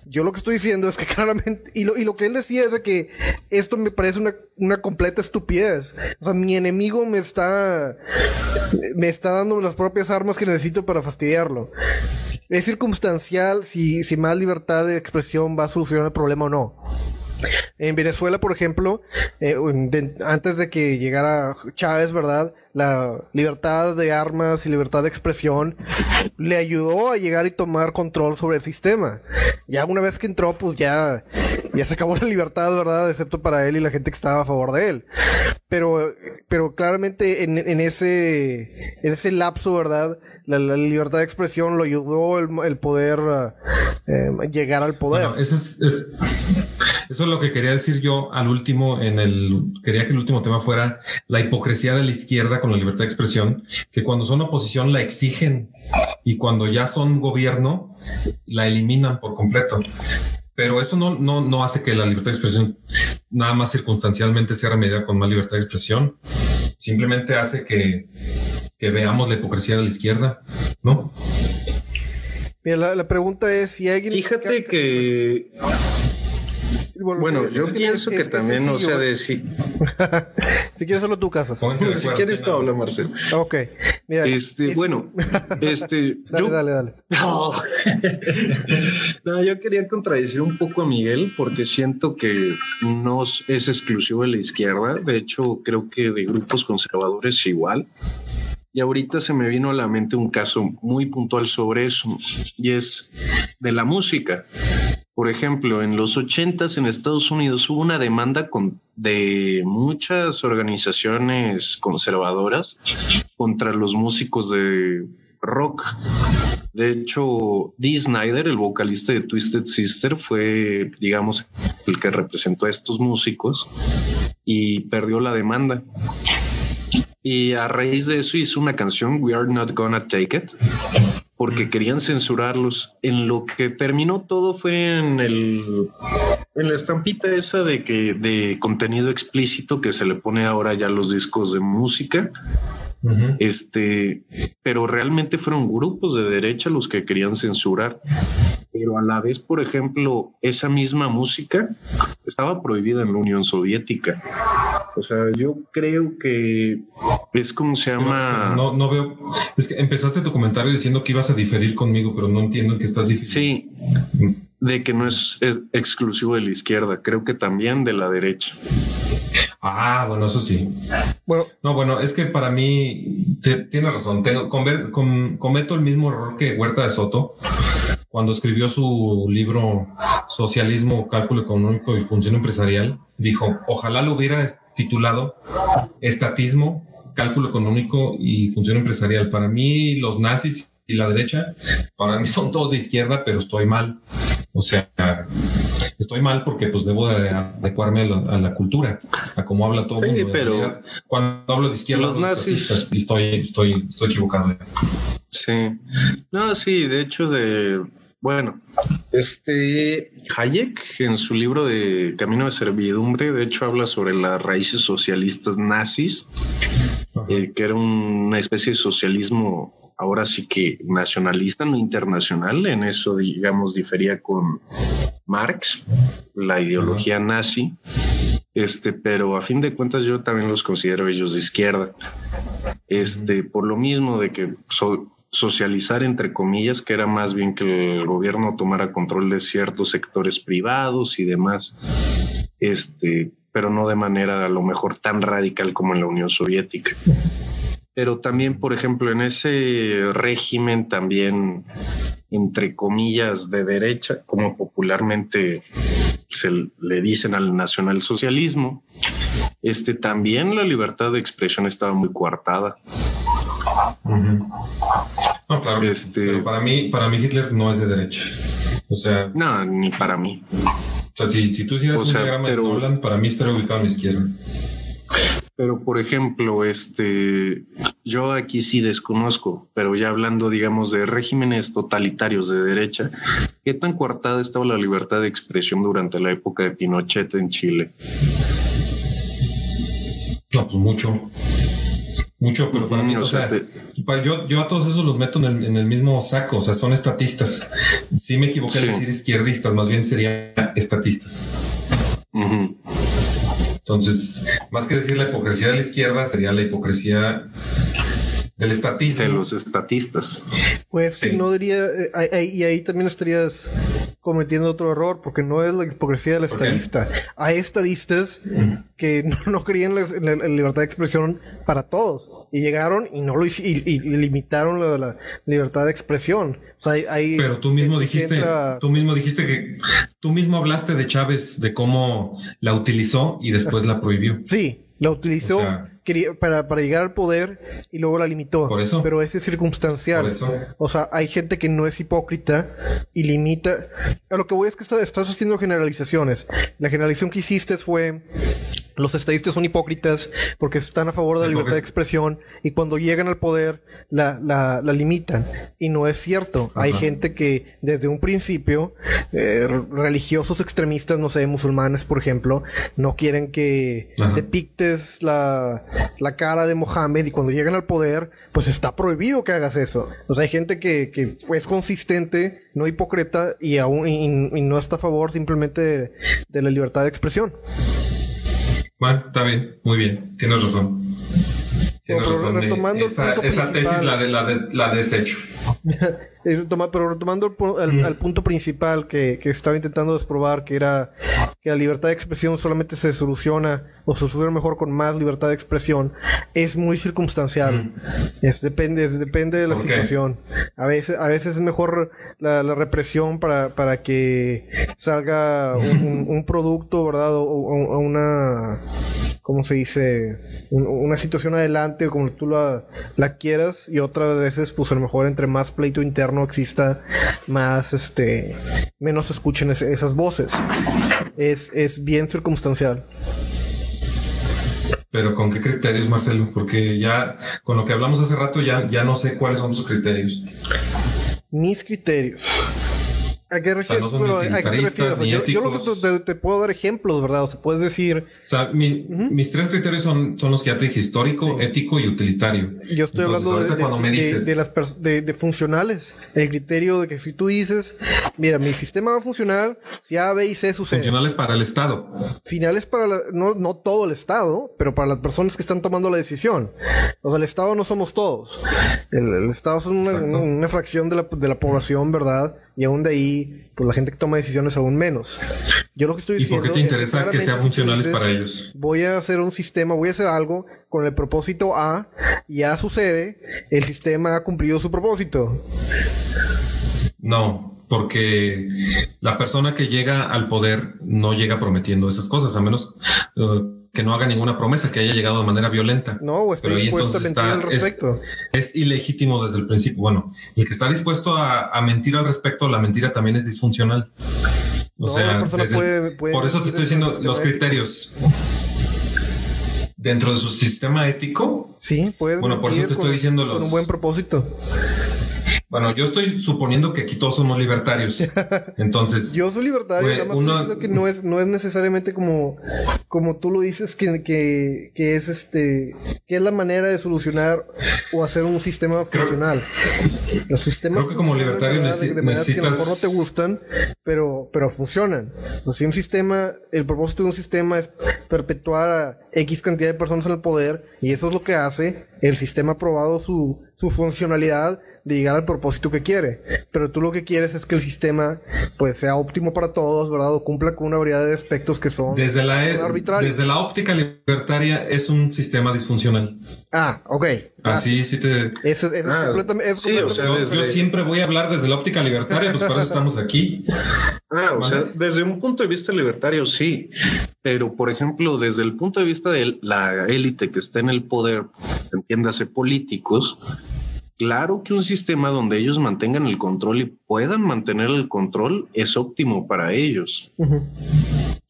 Yo lo que estoy diciendo es que [laughs] claramente, y lo, y lo que él decía es de que esto me parece una, una completa estupidez. O sea, mi enemigo me está, me está dando las propias armas que necesito para fastidiarlo. Es circunstancial si, si más libertad de expresión va a solucionar el problema o no. En Venezuela, por ejemplo, eh, de- antes de que llegara Chávez, ¿verdad? La libertad de armas y libertad de expresión [laughs] le ayudó a llegar y tomar control sobre el sistema. Ya una vez que entró, pues ya, ya se acabó la libertad, ¿verdad? Excepto para él y la gente que estaba a favor de él. Pero, pero claramente en, en ese, en ese lapso, ¿verdad? La, la libertad de expresión lo ayudó el, el poder eh, llegar al poder. Bueno, eso es, es- eso es lo que quería decir yo al último en el quería que el último tema fuera la hipocresía de la izquierda con la libertad de expresión, que cuando son oposición la exigen y cuando ya son gobierno la eliminan por completo. Pero eso no, no, no hace que la libertad de expresión nada más circunstancialmente sea remediada con más libertad de expresión. Simplemente hace que, que veamos la hipocresía de la izquierda, ¿no? Mira, la, la pregunta es si alguien... Fíjate que, bueno, yo pienso que también, o sea, de si, [laughs] si quieres hacerlo tú, Casas. De si quieres ¿quién tú habla? habla, Marcel. Ok. Mira, Este, es- bueno, [laughs] este, Dale, yo, dale, dale. [laughs] No. No, yo quería contradecir un poco a Miguel porque siento que no es exclusivo de la izquierda. De hecho, creo que de grupos conservadores igual. Y ahorita se me vino a la mente un caso muy puntual sobre eso, y es de la música. Por ejemplo, en los ochentas en Estados Unidos hubo una demanda con, de muchas organizaciones conservadoras contra los músicos de rock. De hecho, Dee Snyder, el vocalista de Twisted Sister, fue, digamos, el que representó a estos músicos y perdió la demanda. Y a raíz de eso hizo una canción, We Are Not Gonna Take It, porque querían censurarlos. En lo que terminó todo fue en el en la estampita esa de que de contenido explícito que se le pone ahora ya a los discos de música. Este, pero realmente fueron grupos de derecha los que querían censurar. Pero a la vez, por ejemplo, esa misma música estaba prohibida en la Unión Soviética. O sea, yo creo que es como se llama. No, no veo. Es que empezaste tu comentario diciendo que ibas a diferir conmigo, pero no entiendo que estás difiriendo. Sí, de que no es, es exclusivo de la izquierda, creo que también de la derecha. Ah, bueno, eso sí. Bueno, no, bueno, es que para mí tienes razón. Tengo, com, cometo el mismo error que Huerta de Soto cuando escribió su libro Socialismo, Cálculo Económico y Función Empresarial. Dijo, ojalá lo hubiera titulado Estatismo, Cálculo Económico y Función Empresarial. Para mí, los nazis y la derecha, para mí son todos de izquierda, pero estoy mal. O sea, estoy mal porque pues debo de adecuarme a la, cultura, a cómo habla todo el mundo. pero cuando hablo de izquierda, los nazis estoy, estoy, estoy equivocado. Sí, no, sí, de hecho de bueno, este Hayek en su libro de Camino de Servidumbre, de hecho habla sobre las raíces socialistas nazis, eh, que era una especie de socialismo ahora sí que nacionalista, no internacional, en eso digamos difería con Marx, la ideología nazi, este, pero a fin de cuentas yo también los considero ellos de izquierda, este, por lo mismo de que socializar entre comillas, que era más bien que el gobierno tomara control de ciertos sectores privados y demás, este, pero no de manera a lo mejor tan radical como en la Unión Soviética pero también, por ejemplo, en ese régimen también, entre comillas, de derecha, como popularmente se le dicen al nacionalsocialismo, este, también la libertad de expresión estaba muy coartada. No, claro. Este, pero para mí, para mí Hitler no es de derecha. O sea. No, ni para mí. O sea, si, tú hicieras un diagrama de Nolan, para mí estaría ubicado a la izquierda. Pero, por ejemplo, este, yo aquí sí desconozco, pero ya hablando, digamos, de regímenes totalitarios de derecha, ¿qué tan coartada estaba la libertad de expresión durante la época de Pinochet en Chile? No, pues mucho. Mucho, pero para mí, o, sea, yo, yo a todos esos los meto en el, mismo saco, o sea, son estatistas. Sí me equivoqué al decir izquierdistas, más bien serían estatistas. Entonces, más que decir la hipocresía de la izquierda, sería la hipocresía del estatismo. De los estatistas. Pues no diría, eh, y ahí también estarías cometiendo otro error, porque no es la hipocresía del estadista. Hay estadistas que no, querían la, libertad de expresión para todos, y llegaron y no lo y, limitaron la, libertad de expresión. Pero tú mismo dijiste, tú mismo dijiste que tú mismo hablaste de Chávez, de cómo la utilizó y después la prohibió. Sí, la utilizó para, para, llegar al poder y luego la limitó. Por eso. Pero ese es circunstancial. O sea, hay gente que no es hipócrita y limita. A lo que voy es que estás haciendo generalizaciones. La generalización que hiciste fue los estadistas son hipócritas porque están a favor de la libertad de expresión y cuando llegan al poder la, la, la limitan. Y no es cierto. Hay gente que desde un principio, eh, religiosos extremistas, no sé, musulmanes por ejemplo, no quieren que depictes la, la, cara de Mohammed y cuando llegan al poder, pues está prohibido que hagas eso. O sea, hay gente que, que es consistente, no hipócrita y, aún, y, no está a favor simplemente de la libertad de expresión. Bueno, está bien, muy bien, tienes razón. Tienes razón. esa, tesis la, de, la, de, la desecho. [laughs] Eh, toma- pero retomando el al, al punto principal que, que estaba intentando desprobar, que era que la libertad de expresión solamente se soluciona o se soluciona mejor con más libertad de expresión, es muy circunstancial. Es, depende, es- depende de la situación. A veces, a veces es mejor la, la represión para, para que salga un, producto, ¿verdad? O, o- una, ¿cómo se dice? Un- una situación adelante, como tú la, la quieras, y otras veces, pues a lo mejor entre más pleito interno exista, más, este, menos escuchen es- esas voces. Es, es bien circunstancial. Pero ¿con qué criterios, Marcelo? Porque ya con lo que hablamos hace rato ya, ya no sé cuáles son tus criterios. Mis criterios. ¿A qué, refier- no son bueno, ni ¿a qué te utilitaristas, refieres? Ni yo, yo lo que te, puedo dar ejemplos, ¿verdad? O sea, puedes decir, O sea, mi- mis tres criterios son, son los que ya te dije, histórico, ético y utilitario. yo estoy Entonces, hablando de, de- cuando me de- dices, de las de, funcionales. El criterio de que si tú dices, mira, mi sistema va a funcionar si A, B y C suceden. funcionales para el Estado. Finales para la- no, no todo el Estado, pero para las personas que están tomando la decisión. O sea, el Estado no somos todos. El, el Estado es una- una fracción de la, de la población, ¿verdad? Y aún de ahí, pues la gente que toma decisiones aún menos. Yo lo que estoy ¿Y por diciendo. qué te es interesa que sean funcionales para ellos? Voy a hacer un sistema, voy a hacer algo con el propósito A, y A sucede, el sistema ha cumplido su propósito. No, porque la persona que llega al poder no llega prometiendo esas cosas, a menos eh, que no haga ninguna promesa, que haya llegado de manera violenta. No, o esté dispuesto a mentir al está- es- respecto. Es ilegítimo desde el principio. Bueno, el que está dispuesto a, a mentir al respecto, la mentira también es disfuncional. O No, sea, desde- puede- puede por eso te estoy diciendo los sistema criterios. Dentro de su sistema ético, Sí, puedes Bueno, por eso te estoy con- diciendo con los- un buen propósito. Bueno, yo estoy suponiendo que aquí todos somos libertarios. [laughs] Entonces, Yo soy libertario, Güey, nada más uno- estoy que no es, no es necesariamente como, como tú lo dices, que, que, que es este, que es la manera de solucionar o hacer un sistema Creo- funcional. Los sistemas Creo que como libertario de, necesi- de maneras que a lo mejor no necesitas- te gustan, pero, pero funcionan. Sea, si un sistema, el propósito de un sistema es perpetuar a X cantidad de personas en el poder, y eso es lo que hace, el sistema ha probado su, su funcionalidad de llegar al propósito que quiere. Pero tú lo que quieres es que el sistema pues sea óptimo para todos, ¿verdad? O cumpla con una variedad de aspectos que son desde la, arbitrarios. desde la óptica libertaria es un sistema disfuncional. Ah, ok. Así sí te... Ese Ah, es completamente... es sí, o completamente- sea, Yo, desde- yo siempre voy a hablar desde la óptica libertaria, pues para eso estamos aquí. Ah, o Vale. sea, desde un punto de vista libertario, sí. Pero, por ejemplo, desde el punto de vista de la élite que está en el poder, entiéndase políticos, claro que un sistema donde ellos mantengan el control y puedan mantener el control es óptimo para ellos.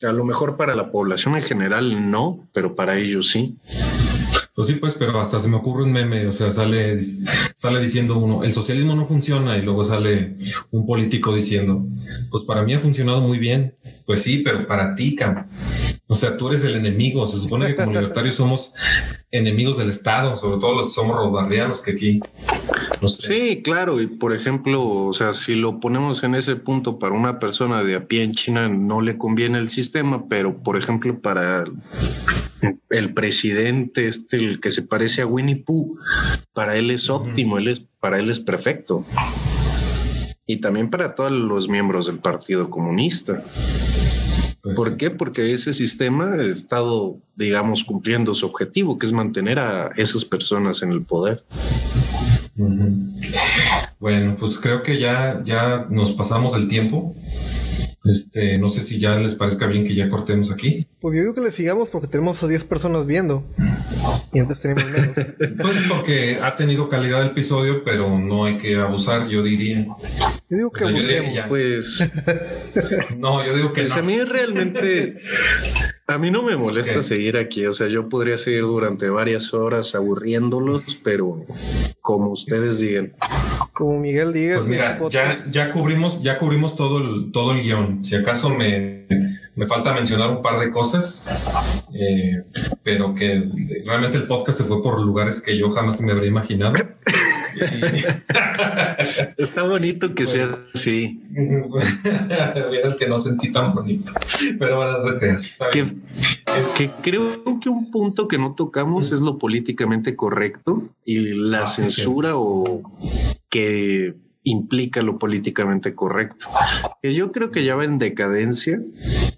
A lo mejor para la población en general no, pero para ellos sí. Pues sí, pues, pero hasta se me ocurre un meme, o sea, sale, sale diciendo uno, el socialismo no funciona y luego sale un político diciendo, pues para mí ha funcionado muy bien. Pues sí, pero para ti, cabrón. O sea, tú eres el enemigo. Se supone que como libertarios somos enemigos del Estado, sobre todo los que somos robardianos que aquí. No sé. Sí, claro, y por ejemplo, o sea, si lo ponemos en ese punto para una persona de a pie en China no le conviene el sistema, pero por ejemplo para el presidente, este, el que se parece a Winnie Pooh, para él es óptimo, él es, para él es perfecto. Y también para todos los miembros del Partido Comunista. Pues, ¿Por qué? Porque ese sistema ha estado, digamos, cumpliendo su objetivo, que es mantener a esas personas en el poder. Bueno, pues creo que ya, ya nos pasamos del tiempo. Este, no sé si ya les parezca bien que ya cortemos aquí. Pues yo digo que le sigamos porque tenemos a 10 personas viendo. Y antes teníamos menos. [laughs] Pues porque ha tenido calidad el episodio, pero no hay que abusar, yo diría. Yo digo que O sea, diría abusemos. que ya. Pues [laughs] No, yo digo que Pues no. a mí realmente, a mí no me molesta seguir aquí, o sea, yo podría seguir durante varias horas aburriéndolos, pero como ustedes digan. Como Miguel diga, Pues es mira, podcast. ya, ya cubrimos, ya cubrimos todo el, todo el guion. Si acaso me, me falta mencionar un par de cosas, eh, pero que realmente el podcast se fue por lugares que yo jamás me habría imaginado. [laughs] Está bonito que sea así. [laughs] Vieras que no sentí tan bonito. Pero bueno, Que, que creo que un punto que no tocamos es lo políticamente correcto y la Ah, sí, censura o que implica lo políticamente correcto. Que yo creo que ya va en decadencia,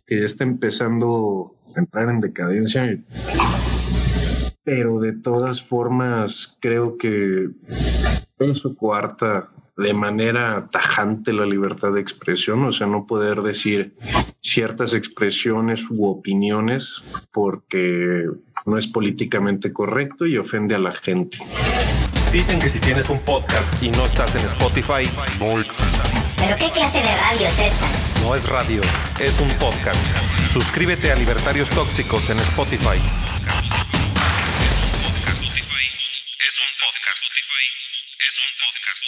que ya está empezando a entrar en decadencia. Pero de todas formas, creo que eso cuarta de manera tajante la libertad de expresión, o sea, no poder decir ciertas expresiones u opiniones porque no es políticamente correcto y ofende a la gente. Dicen que si tienes un podcast y no estás en Spotify, no ¿Pero qué clase de radio es esta? No es radio, es un podcast. Suscríbete a Libertarios Tóxicos en Spotify. Es un podcast. Es un podcast.